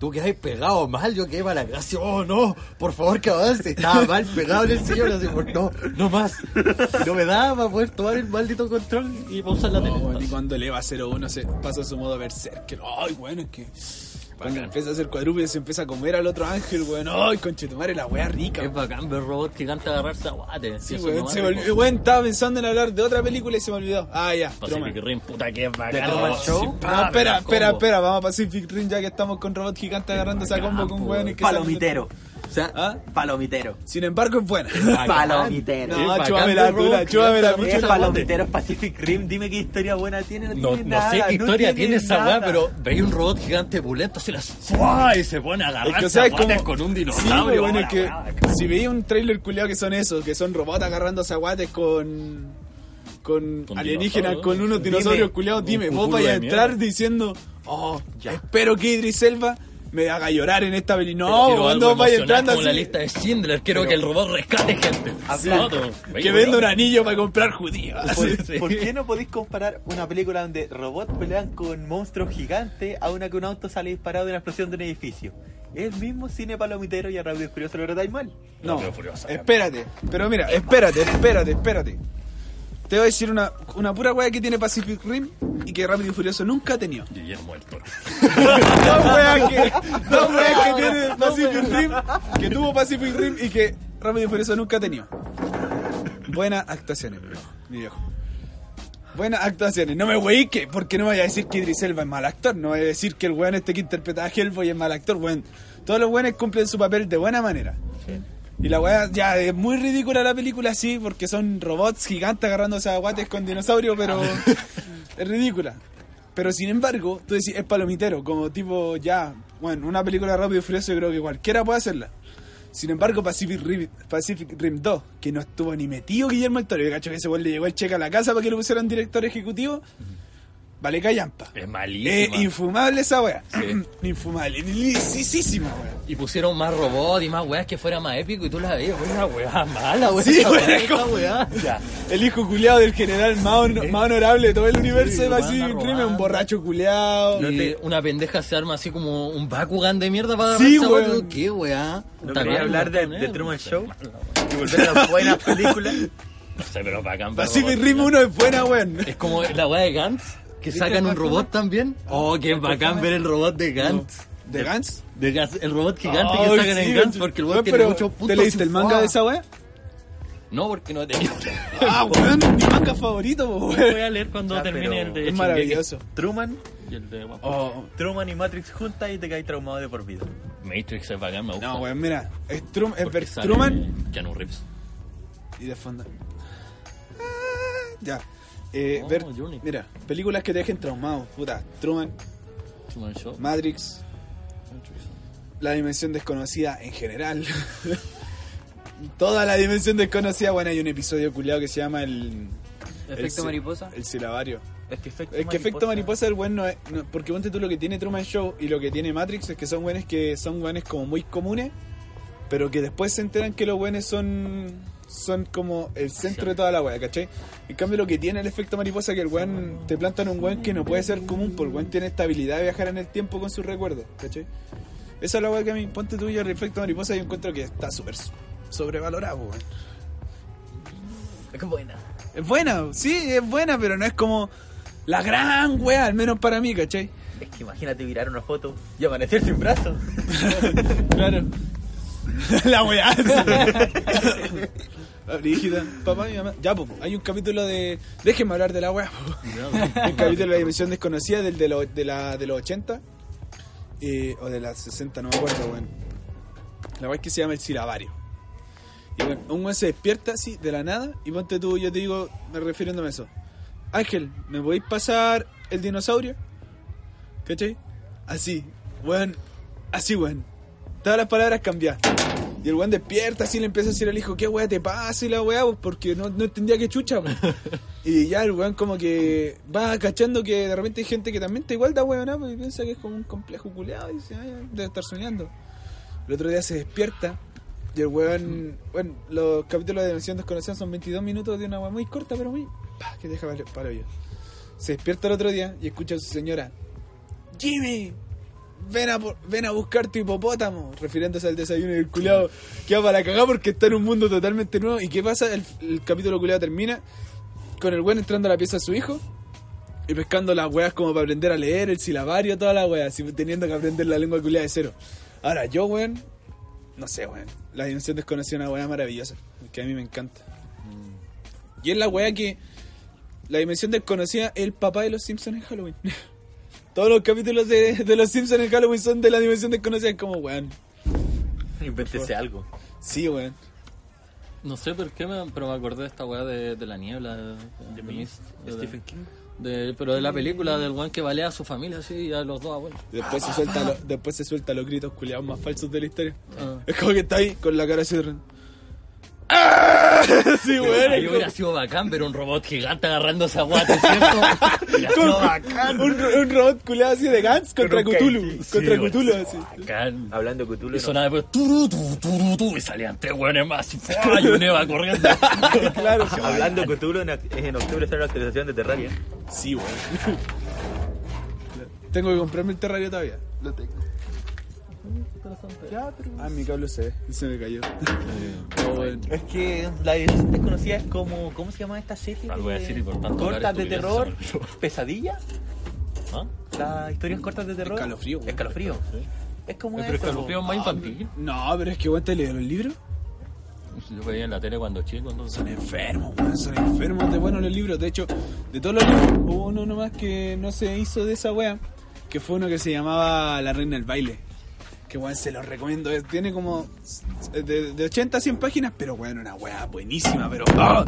S2: Tú quedas pegado mal, yo quedé para la gracia. Oh, no, por favor que avance. Estaba mal pegado en el señor, así, por, no, no más. No me daba para poder tomar el maldito control y pausar la tele.
S1: No, weón, y cuando el EVA 01 se pasa a su modo berserker. Ay, bueno, es que. Cuando empieza a hacer cuadrúpedo se empieza a comer al otro ángel, weón. Ay, conchetumare, la weá rica.
S2: Es bacán ver robot gigante agarrarse a guate.
S1: Sí, weón, se me olvidó. Weón, estaba pensando en hablar de otra película y se me olvidó. Ah, ya.
S2: Pacific. Rim, puta que es bacán.
S3: ¿De Truman
S2: robot,
S3: Show?
S2: sí,
S1: No,
S2: pa,
S1: espera, espera, espera. Vamos a Pacific Rim ya que estamos con robot gigante agarrando esa combo con que
S3: Palomitero. O sea,
S1: ¿Ah?
S3: palomitero.
S1: Sin embargo, es buena.
S3: Palomitero.
S1: No,
S2: bacán
S1: chúpame
S2: ver
S1: la
S2: robot
S1: tula, chúpame la
S2: gigante
S3: Es palomitero, es Pacific Rim. Dime qué historia buena tiene. No,
S2: No,
S3: tiene
S2: no sé qué
S3: no
S2: historia tiene esa weá, pero veis un robot gigante pulento, se las ¡fua! y se pone a agarrar
S1: Es que, ¿sabes cómo?
S2: con un
S1: Sí,
S2: dinosaurio.
S1: bueno, es que si veía un trailer culiado que son esos, que son robots agarrando aguates con. con,
S2: Con
S1: alienígenas, con unos dinosaurios culiados, dime, vos vayas a entrar diciendo, oh,
S3: Ya.
S1: espero que Idris Elba me haga llorar en esta película.
S2: Pero
S1: No, cuando
S2: emocional
S1: entrando
S2: como la
S1: así,
S2: lista de Schindler, quiero que el robot rescate gente.
S1: Que venda un anillo para comprar judíos.
S3: ¿Por,
S2: Sí.
S3: por qué no podéis comparar una película donde robots pelean con monstruos gigantes a una que un auto sale disparado de una explosión de un edificio? Es el mismo cine palomitero y a Rápido y Furioso lo tratáis mal.
S1: No, espérate. Pero mira, espérate, espérate, espérate. Te voy a decir una, una pura weá que tiene Pacific Rim y que Rápido y Furioso nunca ha tenido.
S2: Guillermo del Toro.
S1: dos weas que, dos weas que tiene Pacific Rim, que tuvo Pacific Rim y que Rápido y Furioso nunca ha tenido. Buenas actuaciones, mi viejo. Mi viejo. Buenas actuaciones. No me weí que, porque no me vaya a decir que Idris Elba es mal actor. No voy a decir que el weón este que interpreta a Hellboy es mal actor. Weón, todos los weones cumplen su papel de buena manera. Y la weá ya es muy ridícula la película, sí, porque son robots gigantes agarrándose a guates con dinosaurios, pero es ridícula. Pero sin embargo, tú decís, es palomitero, como tipo, ya, bueno, una película rápido y furioso, yo creo que cualquiera puede hacerla. Sin embargo, Pacific Rim, Pacific Rim 2, que no estuvo ni metido Guillermo del Toro, yo cacho que ese weón le llegó el cheque a la casa para que lo pusieran director ejecutivo, vale callampa.
S2: Es
S1: Es
S2: malísima.
S1: infumable esa weá.
S2: Sí.
S1: infumable, lisísima weá.
S2: y pusieron más robots y más weas que fuera más épico y tú la veías, una wea mala, wea.
S1: Sí, como-
S2: wea.
S3: Ya.
S1: El hijo culiado del general más, más honorable de todo el universo
S2: Sí,
S1: de
S2: lo
S1: Pacific
S2: anda
S1: Rim, es un borracho culiado.
S2: Y
S3: No te-
S2: una pendeja se arma así como un Bakugan de mierda para
S1: Sí, weón.
S2: otro. ¿Qué weá?
S3: ¿No quería hablar de, de Truman Show? Y volver a las buenas películas.
S2: No sé, pero bacán.
S1: Pacific Rim 1 es buena, weón.
S2: Es como la weá de Gantz, que sacan un robot también. Oh, qué bacán ver el robot de Gantz.
S1: ¿De Gans?
S2: De Gantz, el robot gigante que sacan
S1: sí,
S2: en Gantz
S1: weón.
S2: porque el
S1: Weón,
S2: weón tiene muchos puntos.
S1: ¿Te leíste el manga de esa weá?
S2: No, porque no he tenido.
S1: Ah, weón, mi manga favorito, po,
S2: Voy
S1: weón.
S2: a leer cuando
S3: Ya,
S2: termine el de
S1: Es maravilloso.
S3: Truman,
S2: Y el de.
S1: Oh,
S3: Truman y Matrix juntas y te caes traumado de por vida.
S2: Matrix es bacán, me gusta.
S1: no, weón, mira. Es, Trum, es Truman
S2: Keanu Reeves.
S1: y de fondo. Ah, Ya. Eh,
S2: Oh,
S1: ver, mira, películas que te dejen traumado, puta. Truman,
S2: Truman Show.
S1: Matrix, la dimensión desconocida en general. Toda la dimensión desconocida. Bueno, hay un episodio culiado que se llama el.
S4: Efecto
S1: el-
S4: mariposa.
S1: El silabario.
S3: Es que efecto
S1: Es que efecto mariposa el buen no es. no- porque ponte tú lo que tiene Truman Show y lo que tiene Matrix es que son buenos que son buenos como muy comunes, pero que después se enteran que los buenos son. Son como el centro de toda la wea, ¿cachai? En cambio, lo que tiene el efecto mariposa es que el weón te plantan un weón que no puede ser común, porque el weón tiene esta habilidad de viajar en el tiempo con sus recuerdos, ¿cachai? Esa es la wea que a mí, ponte tú y el efecto mariposa, yo encuentro que está súper sobrevalorado, weón.
S3: Es buena.
S1: Es buena, sí, es buena, pero no es como la gran wea, al menos para mí, ¿cachai?
S3: Es que imagínate mirar una foto y amanecer sin brazos.
S1: Claro. La weá. Brígida. Papá y mamá. Ya, pues, hay un capítulo de. Déjenme hablar de la weá, un capítulo de la dimensión desconocida del de, lo- de, la, de los 80. eh, o de las 60, no me acuerdo, weón. La weá es que se llama el silabario. Y bueno, un weón se despierta así, de la nada, y ponte tú, yo te digo, me refiriéndome a eso. Ángel, ¿me podéis pasar el dinosaurio? ¿Cachai? Así, weón. Así, weón. Todas las palabras cambian. Y el weón despierta así le empieza a decir al hijo, ¿qué weá te pasa? Y la weá, pues, porque no, no entendía qué chucha, pues. Y ya el weón como que va cachando que de repente hay gente que también está igual da weón, pues, y piensa que es como un complejo culeado y dice, ay, debe estar soñando. El otro día se despierta y el weón, bueno, los capítulos de Dimensión Desconocida son 22 minutos de una weá muy corta, pero muy, pa, que deja para, para ello. Se despierta el otro día y escucha a su señora, Jimmy, ven a, por- ven a buscar tu hipopótamo, refiriéndose al desayuno del culiado que va para cagar porque está en un mundo totalmente nuevo. ¿Y qué pasa? El, el capítulo culiado termina con el weón entrando a la pieza de su hijo y pescando las weas como para aprender a leer, el silabario, toda la wea, así teniendo que aprender la lengua culiada de cero. Ahora, yo, weón, no sé, weón, la dimensión desconocida es una wea maravillosa, que a mí me encanta. Y es la wea que la dimensión desconocida es el papá de los Simpsons en Halloween. Todos los capítulos de, de los Simpsons en Halloween son de la dimensión desconocida, es como, weón.
S3: Invéntese algo.
S1: Sí, weón.
S2: No sé por qué, me- pero me acordé de esta weá de, de la niebla. De, de Mist, de-
S3: Stephen King.
S2: de- pero de la película del weón que balea a su familia así y a los dos abuelos.
S1: Después se suelta, lo- después se suelta los gritos culiados más falsos de la historia.
S2: Ah.
S1: Es como que está ahí con la cara así de... ¡Ah! Sí.
S2: Ahí
S1: es
S2: hubiera sido bacán ver un robot gigante agarrando esa guata, ¿cierto? Hubiera
S1: Con-
S2: sido bacán.
S1: un, un robot culiado así de Gantz contra Cthulhu. Contra Cthulhu, así.
S2: Bacán.
S3: Hablando de Cthulhu.
S2: Y sonaba después turu, tu, turu, tu, y salían tres hueones más y, ¡fua! y un Eva corriendo.
S1: claro.
S3: Hablando de Cthulhu, en, en octubre sale la actualización de Terraria.
S1: Sí, weón. Tengo que comprarme el terrario todavía. Lo tengo. Ah, mi cable se ve. Se me cayó. Bueno.
S3: Es que la edición desconocida es como. ¿Cómo se llama esta serie?
S2: Algo voy a decir y por tanto
S3: Cortas de terror. ¿Pesadilla?
S2: ¿Ah?
S3: Las historias cortas de terror.
S1: Escalofrío.
S3: Escalofrío. Es como
S2: Pero
S3: eso,
S2: escalofrío es más infantil.
S1: No, pero es que weón, te leído los libros.
S2: Yo veía en la tele cuando chico. Entonces...
S1: Son enfermos, weón. Son enfermos de buenos los libros. De hecho, de todos los libros, hubo uno nomás que no se hizo de esa wea. Que fue uno que se llamaba La Reina del Baile. Que weón, se los recomiendo. Tiene como de, de 80 a 100 páginas, pero weón, una wea buenísima. Pero, ¡ah!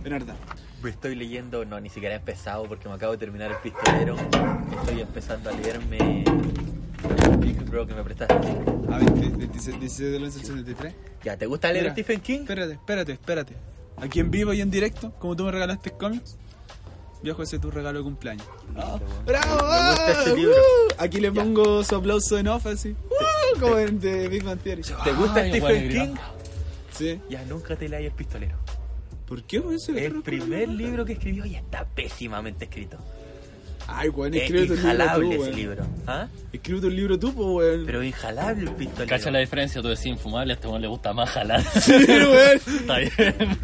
S1: Bernarda.
S3: Estoy leyendo, no, ni siquiera he empezado porque me acabo de terminar el pistolero. Estoy empezando a leerme Big Bro que me prestaste.
S1: A 20, 26, 16 del 11 al 73.
S3: ¿Ya te gusta leer
S1: Mira,
S3: Stephen King?
S1: Espérate, espérate, espérate. Aquí en vivo y en directo, como tú me regalaste cómics, viejo ese es tu regalo de cumpleaños. ¡Bravo!
S3: Me gusta este
S1: ¡Ah!
S3: libro.
S1: ¡Uh! Aquí le pongo su aplauso en off así. ¡Uh! Como en de Big Bang Theory.
S3: ¿Te gusta
S2: Ay,
S3: Stephen
S2: bueno,
S3: King?
S1: Sí.
S3: Ya nunca te leí el pistolero.
S1: ¿Por qué, weón? Se le
S3: El primer libro que escribió y está pésimamente escrito.
S1: Ay, weón,
S3: Es
S1: escribe tu libro
S3: injalable
S1: tú,
S3: ese
S1: weón.
S3: libro. ¿Ah?
S1: Escribe tu libro tú, pues, weón.
S3: Pero injalable el pistolero.
S2: Cacha la diferencia, tú decís infumable, a este weón le gusta más jalar.
S1: Sí, weón.
S2: Está bien.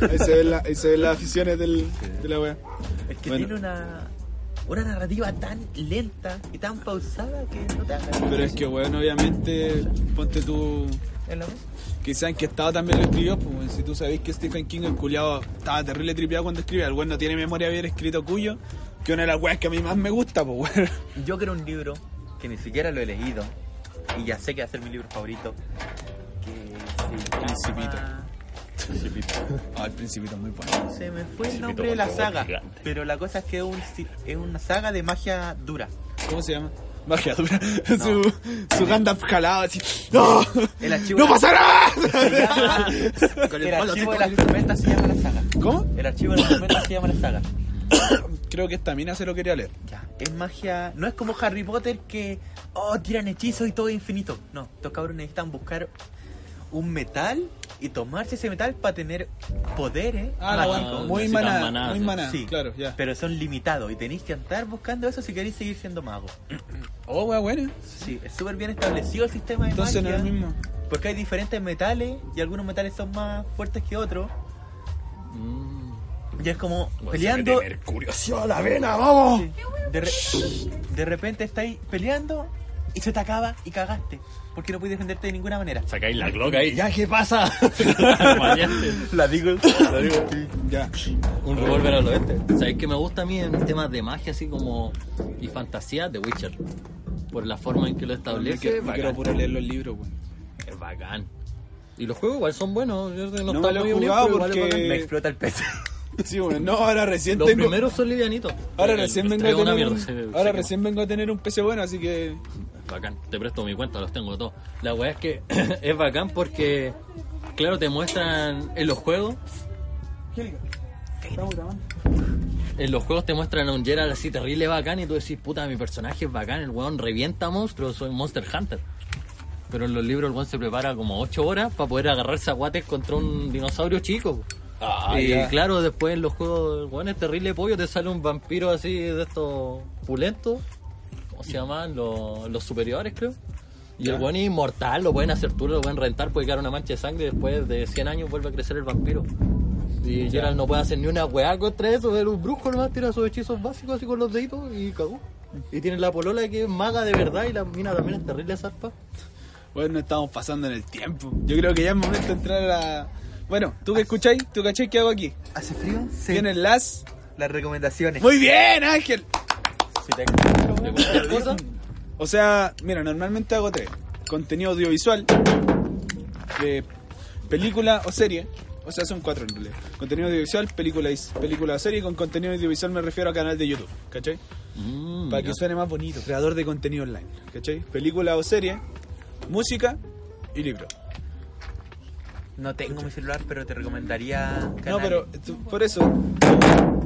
S1: Ahí se ven, la- ahí se ven las aficiones del, de la weá.
S3: Es que
S1: Bueno.
S3: tiene una, una narrativa tan lenta y tan pausada que no te haga
S1: Pero es que, weón, obviamente, ponte tú.
S3: en la voz.
S1: Quizá en qué estado también lo escribió, pues si tú sabéis que Stephen King, el culiado, estaba terrible tripeado cuando escribe, el weón no tiene memoria bien escrito cuyo, que una de las weas que a mí más me gusta, pues weón.
S3: Yo quiero un libro que ni siquiera lo he leído y ya sé que va a ser mi libro favorito. Que se
S1: Principito.
S3: Llama-
S1: Ah, el principito es muy bueno.
S3: Se me fue el nombre de la saga, pero la cosa es que es, un si- es una saga de magia dura.
S1: ¿Cómo se llama? Magia dura. su, su Gandalf jalado así. ¡No!
S3: El archivo
S1: ¡No
S3: de
S1: pasará!
S3: se llama-
S1: Con el
S3: archivo de las tormentas se llama la saga.
S1: ¿Cómo?
S3: El archivo de las tormentas se llama la saga.
S1: Creo que esta mina se lo quería leer.
S3: Ya, es magia. No es como Harry Potter que. Oh, tiran hechizos y todo es infinito. No, estos cabros necesitan buscar un metal y tomarse ese metal para tener poderes
S1: Ah, la
S3: mágicos.
S1: Muy maná.
S2: maná,
S1: Muy maná.
S3: Sí,
S1: Claro, ya.
S3: Pero son limitados y tenéis que andar buscando eso si queréis seguir siendo mago.
S1: Oh, wea, buena.
S3: Sí, es súper bien establecido el sistema de
S1: Entonces no
S3: magia.
S1: es lo mismo.
S3: Porque hay diferentes metales y algunos metales son más fuertes que otros.
S2: Mm.
S3: Y es como peleando.
S1: Mercurio hacia la vena, vamos.
S3: Sí. De, re- de repente estáis peleando y se te acaba y cagaste. Porque no puedes defenderte de ninguna manera.
S2: Sacáis la cloca ahí. ¿Ya qué pasa? Bañaste.
S3: La digo.
S1: Ya.
S2: Un revólver al oeste. ¿Sabéis que me gusta a mí en temas de magia así como y fantasía de Witcher? Por la forma en que lo establece.
S1: quiero, me
S2: bacán.
S1: quiero puro leer los libros, weón.
S2: Es bacán. Y los juegos igual son buenos. Yo no,
S1: No
S2: está
S1: me lo he jugado porque-.
S3: Me explota el PC.
S1: Sí, weón. No, ahora recién
S2: Los
S1: tengo.
S2: primeros son livianitos.
S1: Ahora
S2: El-
S1: recién vengo a tener
S2: mierda,
S1: un,
S2: se- se
S1: ahora
S2: quema.
S1: recién vengo a tener un PC bueno, así que
S2: Bacán, te presto mi cuenta, los tengo todos. La weá es que es bacán porque, claro, te muestran en los juegos. En los juegos te muestran a un Geralt así terrible bacán y tú decís, puta, mi personaje es bacán, el weón revienta monstruos, soy Monster Hunter. Pero en los libros el weón se prepara como 8 horas para poder agarrarse a guates contra un dinosaurio chico. Y
S1: ya.
S2: claro, después en los juegos, weón es terrible pollo, te sale un vampiro así de estos pulentos. ¿Cómo se llaman? Los, los superiores, creo. Y
S1: Ya.
S2: el weón es inmortal, lo pueden hacer tú, lo pueden rentar, puede quedar una mancha de sangre y después de 100 años vuelve a crecer el vampiro. Y Geralt no puede hacer ni una weá contra eso, era un brujo nomás, tira sus hechizos básicos así con los deditos y cagó. Y tiene la polola que es maga de verdad y la mina también es terrible zarpa.
S1: bueno, estamos pasando en el tiempo. Yo creo que ya es momento de entrar a la. Bueno, ¿tú qué escucháis? ¿Tú cacháis qué hago aquí?
S3: ¿Hace frío? Sí.
S1: Vienen las.
S3: Las recomendaciones.
S1: Muy bien, Ángel.
S3: Si te-.
S1: O sea, mira, normalmente hago tres. Contenido audiovisual, eh, película o serie. O sea, son cuatro en realidad. Contenido audiovisual, película, película o serie. Con contenido audiovisual me refiero a canal de YouTube, ¿cachai?
S2: Mm,
S1: Para que suene más bonito. Creador de contenido online, ¿cachai? Película o serie, música y libro.
S3: No tengo mi celular, pero te recomendaría.
S1: No,
S3: canales.
S1: pero tú- por eso,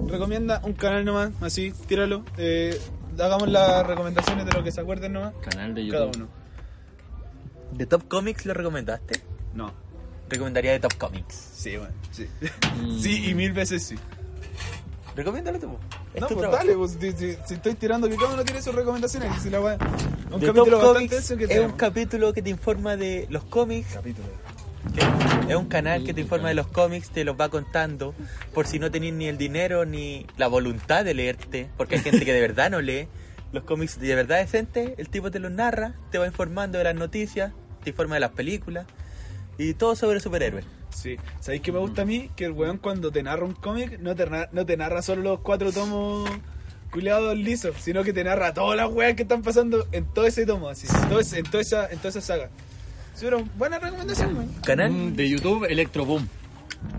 S1: recomienda un canal nomás, así, tíralo. Eh, hagamos las recomendaciones de lo que se acuerden nomás.
S2: Canal de
S1: Cada
S2: YouTube.
S1: uno.
S3: ¿De Top Comics lo recomendaste?
S1: No.
S3: Recomendaría de Top Comics.
S1: Sí, bueno, sí.
S2: Mm.
S1: Sí, y mil veces sí.
S3: Recomiéndalo tú. Es
S1: No,
S3: tu
S1: pues
S3: trabajo.
S1: dale, pues, si, si- si estoy tirando que cada uno tiene sus recomendaciones. Si la un
S3: The
S1: capítulo
S3: Top
S1: bastante
S3: Comics
S1: eso que
S3: es
S1: tenemos.
S3: un capítulo que te informa de los cómics.
S1: capítulo.
S3: Es un canal que te informa de los cómics, te los va contando. Por si no tenéis ni el dinero ni la voluntad de leerte. Porque hay gente que de verdad no lee. Los cómics de verdad decente, el tipo te los narra, te va informando de las noticias, te informa de las películas. Y todo sobre superhéroes.
S1: Sí. ¿Sabéis qué me gusta a mí? Que el weón cuando te narra un cómic no te, narra, no te narra solo los cuatro tomos culiados lisos, sino que te narra todas las weas que están pasando en todo ese tomo, así, en, todo ese- en, toda, esa, en toda esa saga. Sí, pero buena recomendación, weón.
S3: Canal
S2: Mm, de YouTube, Electroboom.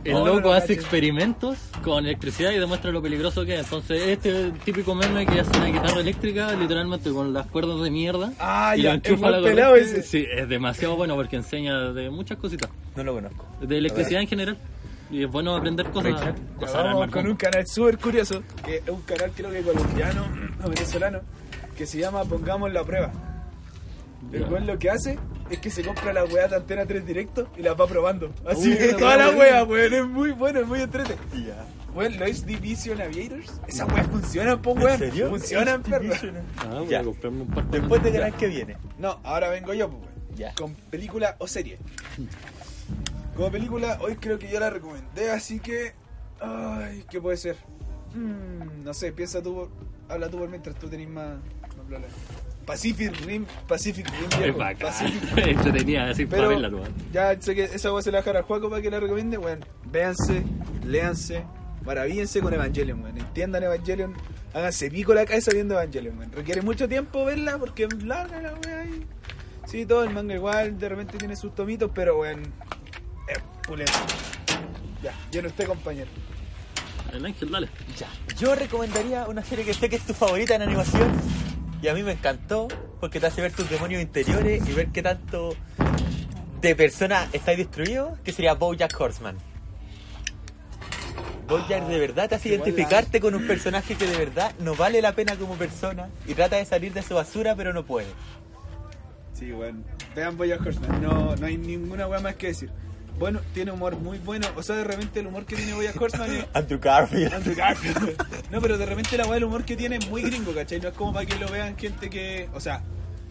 S2: El
S1: Oh,
S2: loco
S1: no,
S2: hace experimentos con electricidad y demuestra lo peligroso que es. Entonces, este típico meme que hace una guitarra eléctrica, literalmente con las cuerdas de mierda.
S1: Ah,
S2: y
S1: ya,
S2: lo enchufa la
S1: pelado ese.
S2: Sí, es demasiado bueno porque enseña de muchas cositas.
S3: no lo conozco.
S2: De electricidad en general. Y es bueno aprender cosas. Cosas
S1: vamos
S2: armar
S1: con un canal súper curioso, que es un canal creo que colombiano o venezolano, que se llama Pongamos la prueba. El weón lo que hace es que se compra la weá de antena 3 directo y la va probando. Así
S2: Uy,
S1: que toda la
S2: weá.
S1: weón, es muy bueno, es muy entrete. Weón, los Division Aviators, esas weas funcionan, po weón.
S3: serio?
S1: Funcionan, perro.
S2: Ah, voy
S3: Ya.
S2: a comprarme un par.
S3: Después de canal que viene.
S1: No, ahora vengo yo, pues, weón.
S3: Ya.
S1: Con película o serie. Como película, hoy creo que yo la recomendé, así que. Ay, ¿qué puede ser? Mm, no sé, piensa tú, por- habla tú por mientras tú tenés más, más. Pacific Rim, Pacific Rim,
S2: Es
S1: viejo,
S2: bacán.
S1: Pacific
S2: Entretenida, así para
S1: Pero
S2: verla, nomás.
S1: ya sé que esa voz se la dejar al Juaco para que la recomiende, bueno, véanse, léanse, maravíllense con Evangelion, weón. Entiendan Evangelion, háganse pico la cabeza viendo Evangelion, weón. Requiere mucho tiempo verla porque es larga la weá y... Sí, todo el manga igual, de repente tiene sus tomitos, pero weón, es pulento. Ya, yo no usted compañero.
S2: El ángel, dale.
S3: Ya. Yo recomendaría una serie que sé que es tu favorita en animación. Y a mí me encantó porque te hace ver tus demonios interiores y ver qué tanto de persona estáis destruido, que sería Bojack Horseman. Bojack de verdad te hace
S1: buena.
S3: identificarte con un personaje que de verdad no vale la pena como persona y trata de salir de su basura pero no puede.
S1: Sí, bueno. Vean Boya Horseman. No, no hay ninguna weá más que decir. Bueno, tiene humor muy bueno. O sea, de repente el humor que tiene Boya Horseman es.
S3: Andrew Garfield.
S1: Andrew Garfield. No, pero de repente la weá del humor que tiene es muy gringo, ¿cachai? No es como para que lo vean gente que. O sea,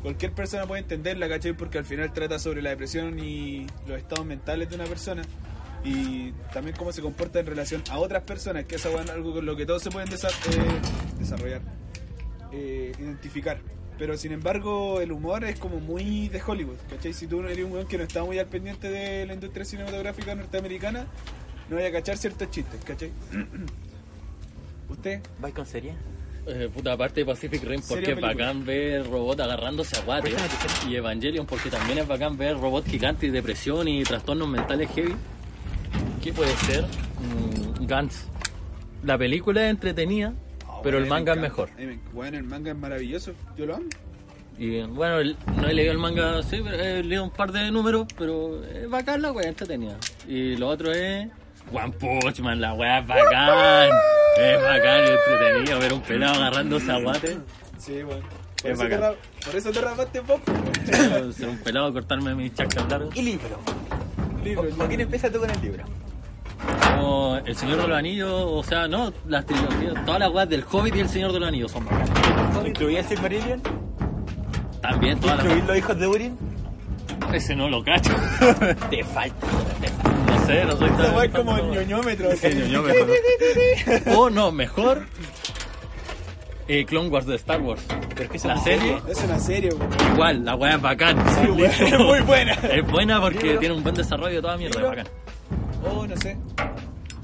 S1: cualquier persona puede entenderla, ¿cachai? Porque al final trata sobre la depresión y los estados mentales de una persona. Y también cómo se comporta en relación a otras personas, que es algo con lo que todos se pueden desa- eh, desarrollar, eh, identificar. Pero sin embargo, el humor es como muy de Hollywood, ¿cachai? Si tú eres un weón que no está muy al pendiente de la industria cinematográfica norteamericana, no vaya a cachar ciertos chistes, ¿cachai? ¿Usted?
S3: ¿Vais con serie?
S2: Eh, puta, aparte de Pacific Rim, porque es bacán ver robot agarrándose a guate. Y Evangelion, porque también es bacán ver robot gigante y depresión y trastornos mentales heavy. ¿Qué puede ser? Mm, Gantz. La película es entretenida, pero el manga es
S1: me
S2: mejor.
S1: Bueno, el manga es maravilloso. Yo lo amo.
S2: Y bueno, el- no he leído el manga, sí, pero he leído un par de números, pero es bacán la wea, entretenida. Y lo otro es One Punch Man, la wea es bacán. es bacán y entretenido ver un pelado agarrándose a guate.
S1: Sí, bueno. Por,
S2: Es
S1: eso te,
S2: bacán.
S1: por eso te rapaste pop.
S2: Ser un pelado, cortarme mis chacas largos.
S3: Y libro.
S1: Libro,
S3: ¿Con quién empieza tú con el libro?
S2: Como El Señor de los Anillos, o sea, no, las trilogías, todas las weas del Hobbit y El Señor de los Anillos son bacanas.
S3: ¿Incluía Silmarillion?
S2: También todas las
S3: ¿Incluir los hijos de Urin?
S2: Ese no lo cacho.
S3: Te falta.
S2: No sé, no soy tan...
S1: Esa weá es como el ñoñómetro.
S2: ñoño mejor. O no, mejor. eh, Clone Wars de Star Wars.
S3: Pero es que
S2: La
S3: son
S2: serie,
S1: Es una serie, weón.
S2: igual, la wea es bacán.
S1: Sí, es muy buena.
S2: Es buena porque tiene un buen desarrollo de toda mierda, es bacán.
S1: Oh, no sé.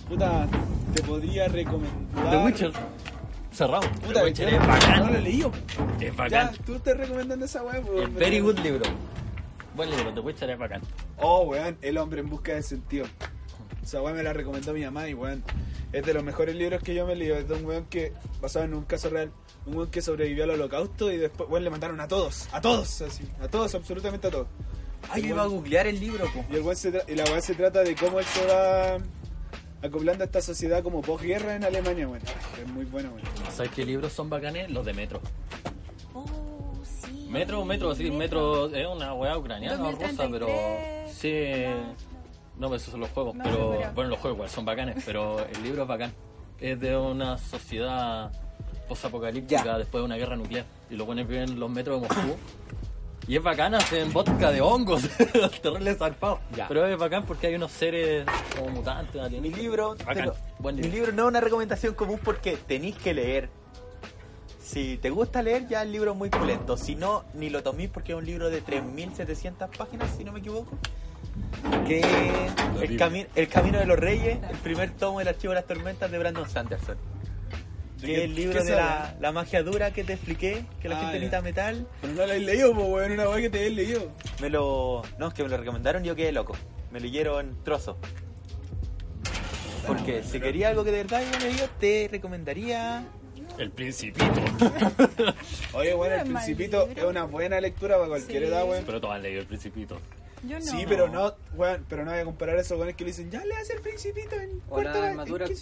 S1: Puta, te podría recomendar.
S2: The Witcher, cerrado.
S1: Puta,
S2: The Witcher es
S1: no- No lo he
S2: bacán.
S1: leído.
S2: Es
S1: Ya,
S2: bacán.
S1: tú estás recomendando esa weá, weón.
S2: Very good libro. Buen libro, The Witcher es bacán.
S1: Oh, weón, El hombre en busca de sentido. Esa weá me la recomendó mi mamá y weón. Es de los mejores libros que yo me he leído. Es de un weón que, basado en un caso real, un weón que sobrevivió al holocausto y después, weón, le mataron a todos. A todos, así. A todos, absolutamente a todos.
S3: Ay, yo iba a googlear el libro, po.
S1: Y, el weón se y la weá se trata de cómo él se va acoplando a esta sociedad como posguerra en Alemania, weón. Es muy bueno, weón.
S2: ¿Sabes qué libros son bacanes? Los de Metro.
S5: Oh, sí.
S2: Metro, Metro, sí, Metro es una weá ucraniana o rusa,
S5: 2033.
S2: pero sí. No, pues esos son los juegos,
S5: No,
S2: pero
S5: pero-
S2: bueno, los juegos igual son bacanes, pero el libro es bacán. Es de una sociedad posapocalíptica después de una guerra nuclear. Y lo pones bien en los metros de Moscú. Y es bacán, hacen vodka de hongos, terrible zarpado.
S3: Ya.
S2: Pero es bacán porque hay unos seres como mutantes,
S3: Mi libro,
S2: buen
S3: mi
S2: libro.
S3: no es una recomendación común porque tenéis que leer. Si te gusta leer, ya el libro es muy pulento. Si no, ni lo tomís porque es un libro de 3.700 páginas, si no me equivoco. Que el, cami- el Camino de los Reyes, el primer tomo del Archivo de las Tormentas de Brandon Sanderson.
S1: ¿De
S3: Que es el libro de la, la magia dura que te expliqué, que la
S1: Ah,
S3: gente
S1: ya.
S3: necesita metal.
S1: Pero no lo has leído, pues, weón. Una weá que te hayas leído.
S3: Me lo. No, es que me lo recomendaron y yo quedé loco. Me leyeron trozos. Porque si quería algo que de verdad yo leído, te recomendaría.
S2: El Principito.
S1: Oye, bueno, El Principito es una buena lectura para cualquier
S5: Sí.
S1: edad, weón.
S2: pero todos han leído El Principito.
S5: Yo no.
S1: Sí, pero no, weón, pero no voy a comparar eso con el que le dicen, ya le hace el Principito en
S4: O la
S1: cuarto
S4: armadura
S1: en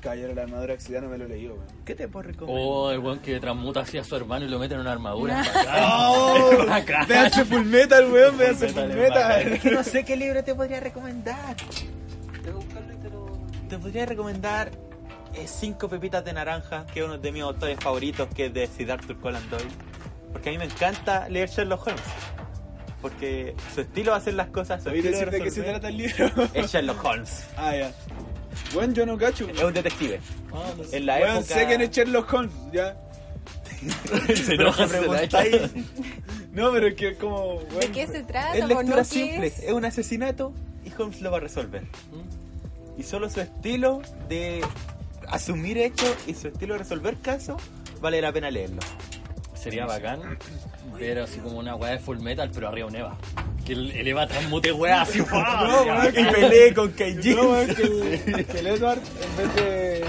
S1: Caballero, la armadura oxidada no me lo leí, weón.
S3: ¿Qué te puedo recomendar?
S2: O el weón que transmuta así a su hermano y lo mete en una armadura. Es
S1: ¡Oh! Véanse Full Metal, weón, véanse
S2: Full
S1: Full
S2: Metal es
S3: que no sé qué libro te podría recomendar.
S4: Tengo que buscarlo y te lo.
S3: Te podría recomendar eh, Cinco Pepitas de Naranja, que es uno de mis autores favoritos, que es de Sir Arthur Conan Doyle. Porque a mí me encanta leer Sherlock Holmes. Porque su estilo de hacer las cosas, su
S1: ¿Sabéis
S3: estilo de
S1: decir de qué se
S3: resolver,
S1: trata el libro?
S3: es Sherlock Holmes.
S1: ah, ya. Weón, yo no cacho.
S3: Es un detective.
S2: Ah, no sé.
S3: En la
S1: Weón,
S3: época...
S1: sé quién es Sherlock Holmes, ya.
S2: Se enoja, se
S3: preguntáis.
S1: No, pero es que como, weón.
S5: ¿De qué se trata?
S3: es
S5: ¿O
S3: lectura
S5: no? ¿Qué
S3: simple,
S5: es?
S3: es un asesinato y Holmes lo va a resolver. Y solo su estilo de asumir hechos y su estilo de resolver casos vale la pena leerlo.
S2: Sería bacán ver así como una weá de full metal, pero arriba un Eva. Que el, el Eva transmute weá así. ¡guau!
S1: No, weón,
S3: Y pelee con Kaijin.
S1: No, weón, que el, que el Edward, en vez de.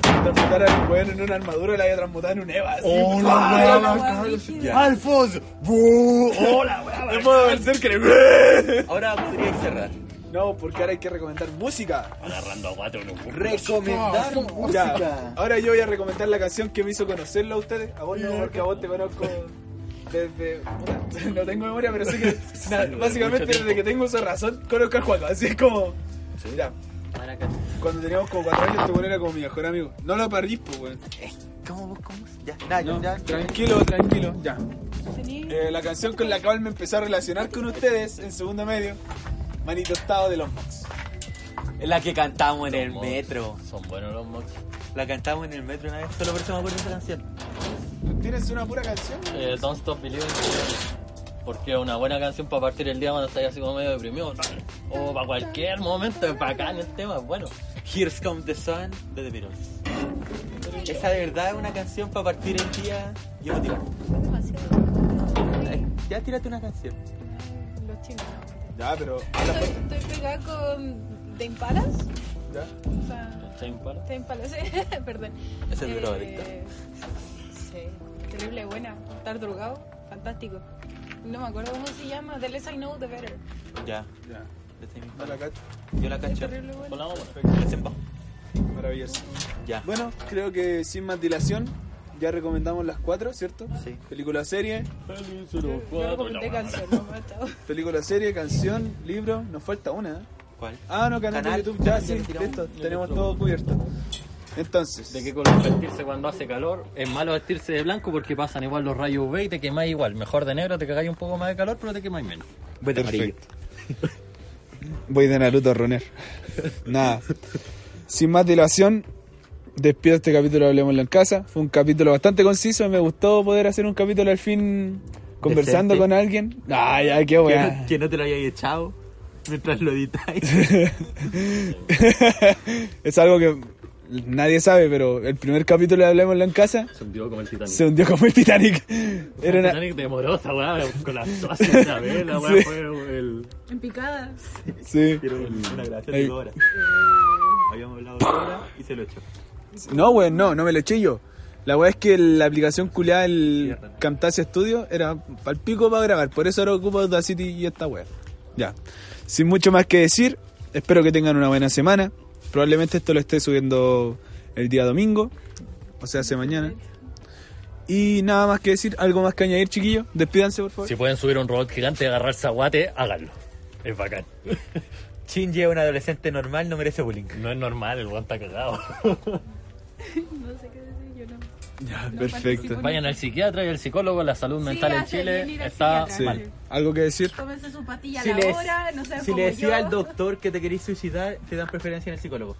S1: transmutar al weón en una armadura la voy a transmutar en un Eva. así.
S2: Oh, la
S1: ¡Ah!
S2: weá,
S1: la
S5: bacán.
S1: weá.
S2: ¡Alfonso! ¡Bu! ¡Hola, weá!
S1: No puedo vencer que
S3: Ahora podríais cerrar.
S1: No, porque ahora hay que recomendar música.
S2: Agarrando a cuatro no
S3: Recomendar
S1: Ya, ahora yo voy a recomendar la canción que me hizo conocerlo a ustedes. A vos no, porque a vos te conozco desde. No tengo memoria, pero sí que. nada, básicamente desde que tengo esa razón, conozco a Juaco. Así es como.
S4: Maraca.
S1: Cuando teníamos como 4 años, este weón era como mi mejor amigo. No lo perdí, pues, weón.
S3: ¿Cómo vos? ¿Cómo? Ya, nah,
S1: No,
S3: ya, ya.
S1: tranquilo, tranquilo, ya. Eh, la canción con la cual me empecé a relacionar con ustedes en segundo medio, Manito Estado de los Mox.
S3: Es la que cantamos en el metro.
S2: Son buenos los mods.
S3: La cantamos en el metro una vez. Solo por eso me acuerdo de esa canción.
S1: ¿Tienes una pura canción?
S2: Eh, Don't Stop Believing. Porque es una buena canción para partir el día cuando estás así como medio deprimido. O para cualquier momento, es bacán el tema, es bueno.
S3: Here's Comes the Sun de The Beatles. Esa de verdad es una canción para partir el día y motivar.
S5: demasiado.
S3: Ay, Ya tírate una canción.
S5: Los chinos.
S1: Ya, pero.
S5: Estoy, estoy pegada con The Impalas.
S1: Ya.
S5: O sea,
S2: Chain para.
S5: The Impalas, perdón.
S3: ¿Ese es
S5: Eh,
S3: drogadicto?
S5: Sí, terrible buena. Estar drogado, fantástico. No me acuerdo cómo se llama. The less I know, the better.
S3: Ya.
S1: Ya.
S3: Mismo.
S1: No la cacho.
S3: Yo la cacho.
S5: terrible
S2: Con
S5: buena.
S2: la vamos.
S3: Desembajo.
S1: Maravilloso.
S3: Ya.
S1: Bueno, creo que sin más dilación, ya recomendamos las cuatro, ¿cierto?
S3: Sí.
S1: Película serie,
S5: Yo
S1: película serie, canción, libro, nos falta una.
S3: ¿Cuál?
S1: Ah, no, canal,
S3: Canal.
S1: de YouTube, ya, sí, listo, tenemos todo cubierto. Entonces,
S2: ¿De qué color vestirse cuando hace calor? Es malo vestirse de blanco porque pasan igual los rayos UV y te quemáis igual. Mejor de negro, te cagáis un poco más de calor, pero te quemáis menos.
S3: Voy de amarillo.
S1: Voy de Naruto a Roner. Nada. Sin más dilación, despido este capítulo de Hablemoslo en casa. Fue un capítulo bastante conciso. Me gustó poder hacer un capítulo al fin conversando
S3: Decente.
S1: con alguien. Ay, ay, qué
S3: Que
S1: weá.
S3: no, que no te lo hayáis echado mientras lo editáis.
S1: es algo que nadie sabe, pero el primer capítulo de Hablemoslo en casa
S2: Se hundió como el Titanic.
S1: se hundió como el Titanic. Era
S2: El
S1: una...
S2: Titanic demoró esa weá con la así una vez, la weá
S1: Sí.
S2: fue el...
S5: En picadas.
S1: Sí.
S3: Quiero una grabación de dos horas. Habíamos hablado de dos horas y se lo echó.
S1: No, weón, no, no me lo eché yo. La weá es que la aplicación culiada, el Camtasia Studio, era pal pico para grabar. Por eso ahora ocupo Audacity y esta weá. Ya. Sin mucho más que decir, espero que tengan una buena semana. Probablemente esto lo esté subiendo el día domingo, o sea, hace mañana. Y nada más que decir, algo más que añadir, chiquillos. Despídanse, por favor.
S2: Si pueden subir un robot gigante y agarrarse a guate, háganlo. Es bacán.
S3: Shinji es un adolescente normal, no merece bullying.
S2: No es normal, el weón está cagado.
S5: No sé qué.
S1: Ya, perfecto.
S2: Vayan al psiquiatra y al psicólogo, la salud
S5: Sí,
S2: mental en
S5: hace bien
S2: Chile está.
S1: Sí.
S2: mal.
S1: ¿Algo que decir?
S5: Tómense su pastilla a
S3: Si
S5: la
S3: le,
S5: hora, no sean
S3: si le decía
S5: yo.
S3: al doctor que te querís suicidar, te dan preferencia en el psicólogo.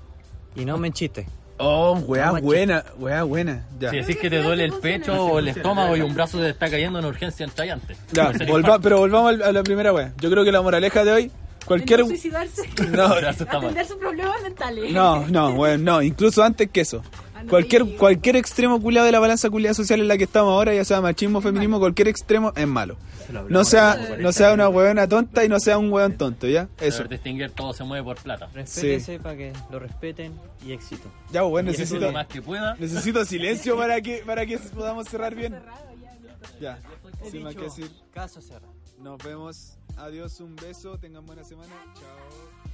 S4: Y no me enchiste.
S1: Oh, weá buena, weá buena. Ya.
S2: Si decís que te duele el pecho o el estómago y un brazo te está cayendo en urgencia, entra antes.
S1: Ya, volva- pero volvamos a la primera weá. Yo creo que la moraleja de hoy, cualquier...
S5: No suicidarse.
S1: No,
S2: Eso está mal.
S5: Atender sus problemas mentales.
S1: No, no, bueno, no, incluso antes que eso.
S5: No
S1: Cualquier, cualquier extremo culiado de la balanza culiada social en la que estamos ahora, ya sea machismo, feminismo, cualquier extremo es malo. No sea, no sea una huevona tonta y no sea un huevón tonto, ¿ya? Eso.
S2: Distinguir todo se mueve por plata.
S4: Respétese para que lo respeten y éxito.
S1: Ya, pues, bueno, necesito,
S2: más que pueda.
S1: necesito silencio para que, para que podamos cerrar bien. Ya, sin más que decir,
S4: Caso cerrado.
S1: nos vemos. Adiós, un beso, tengan buena semana. Chao.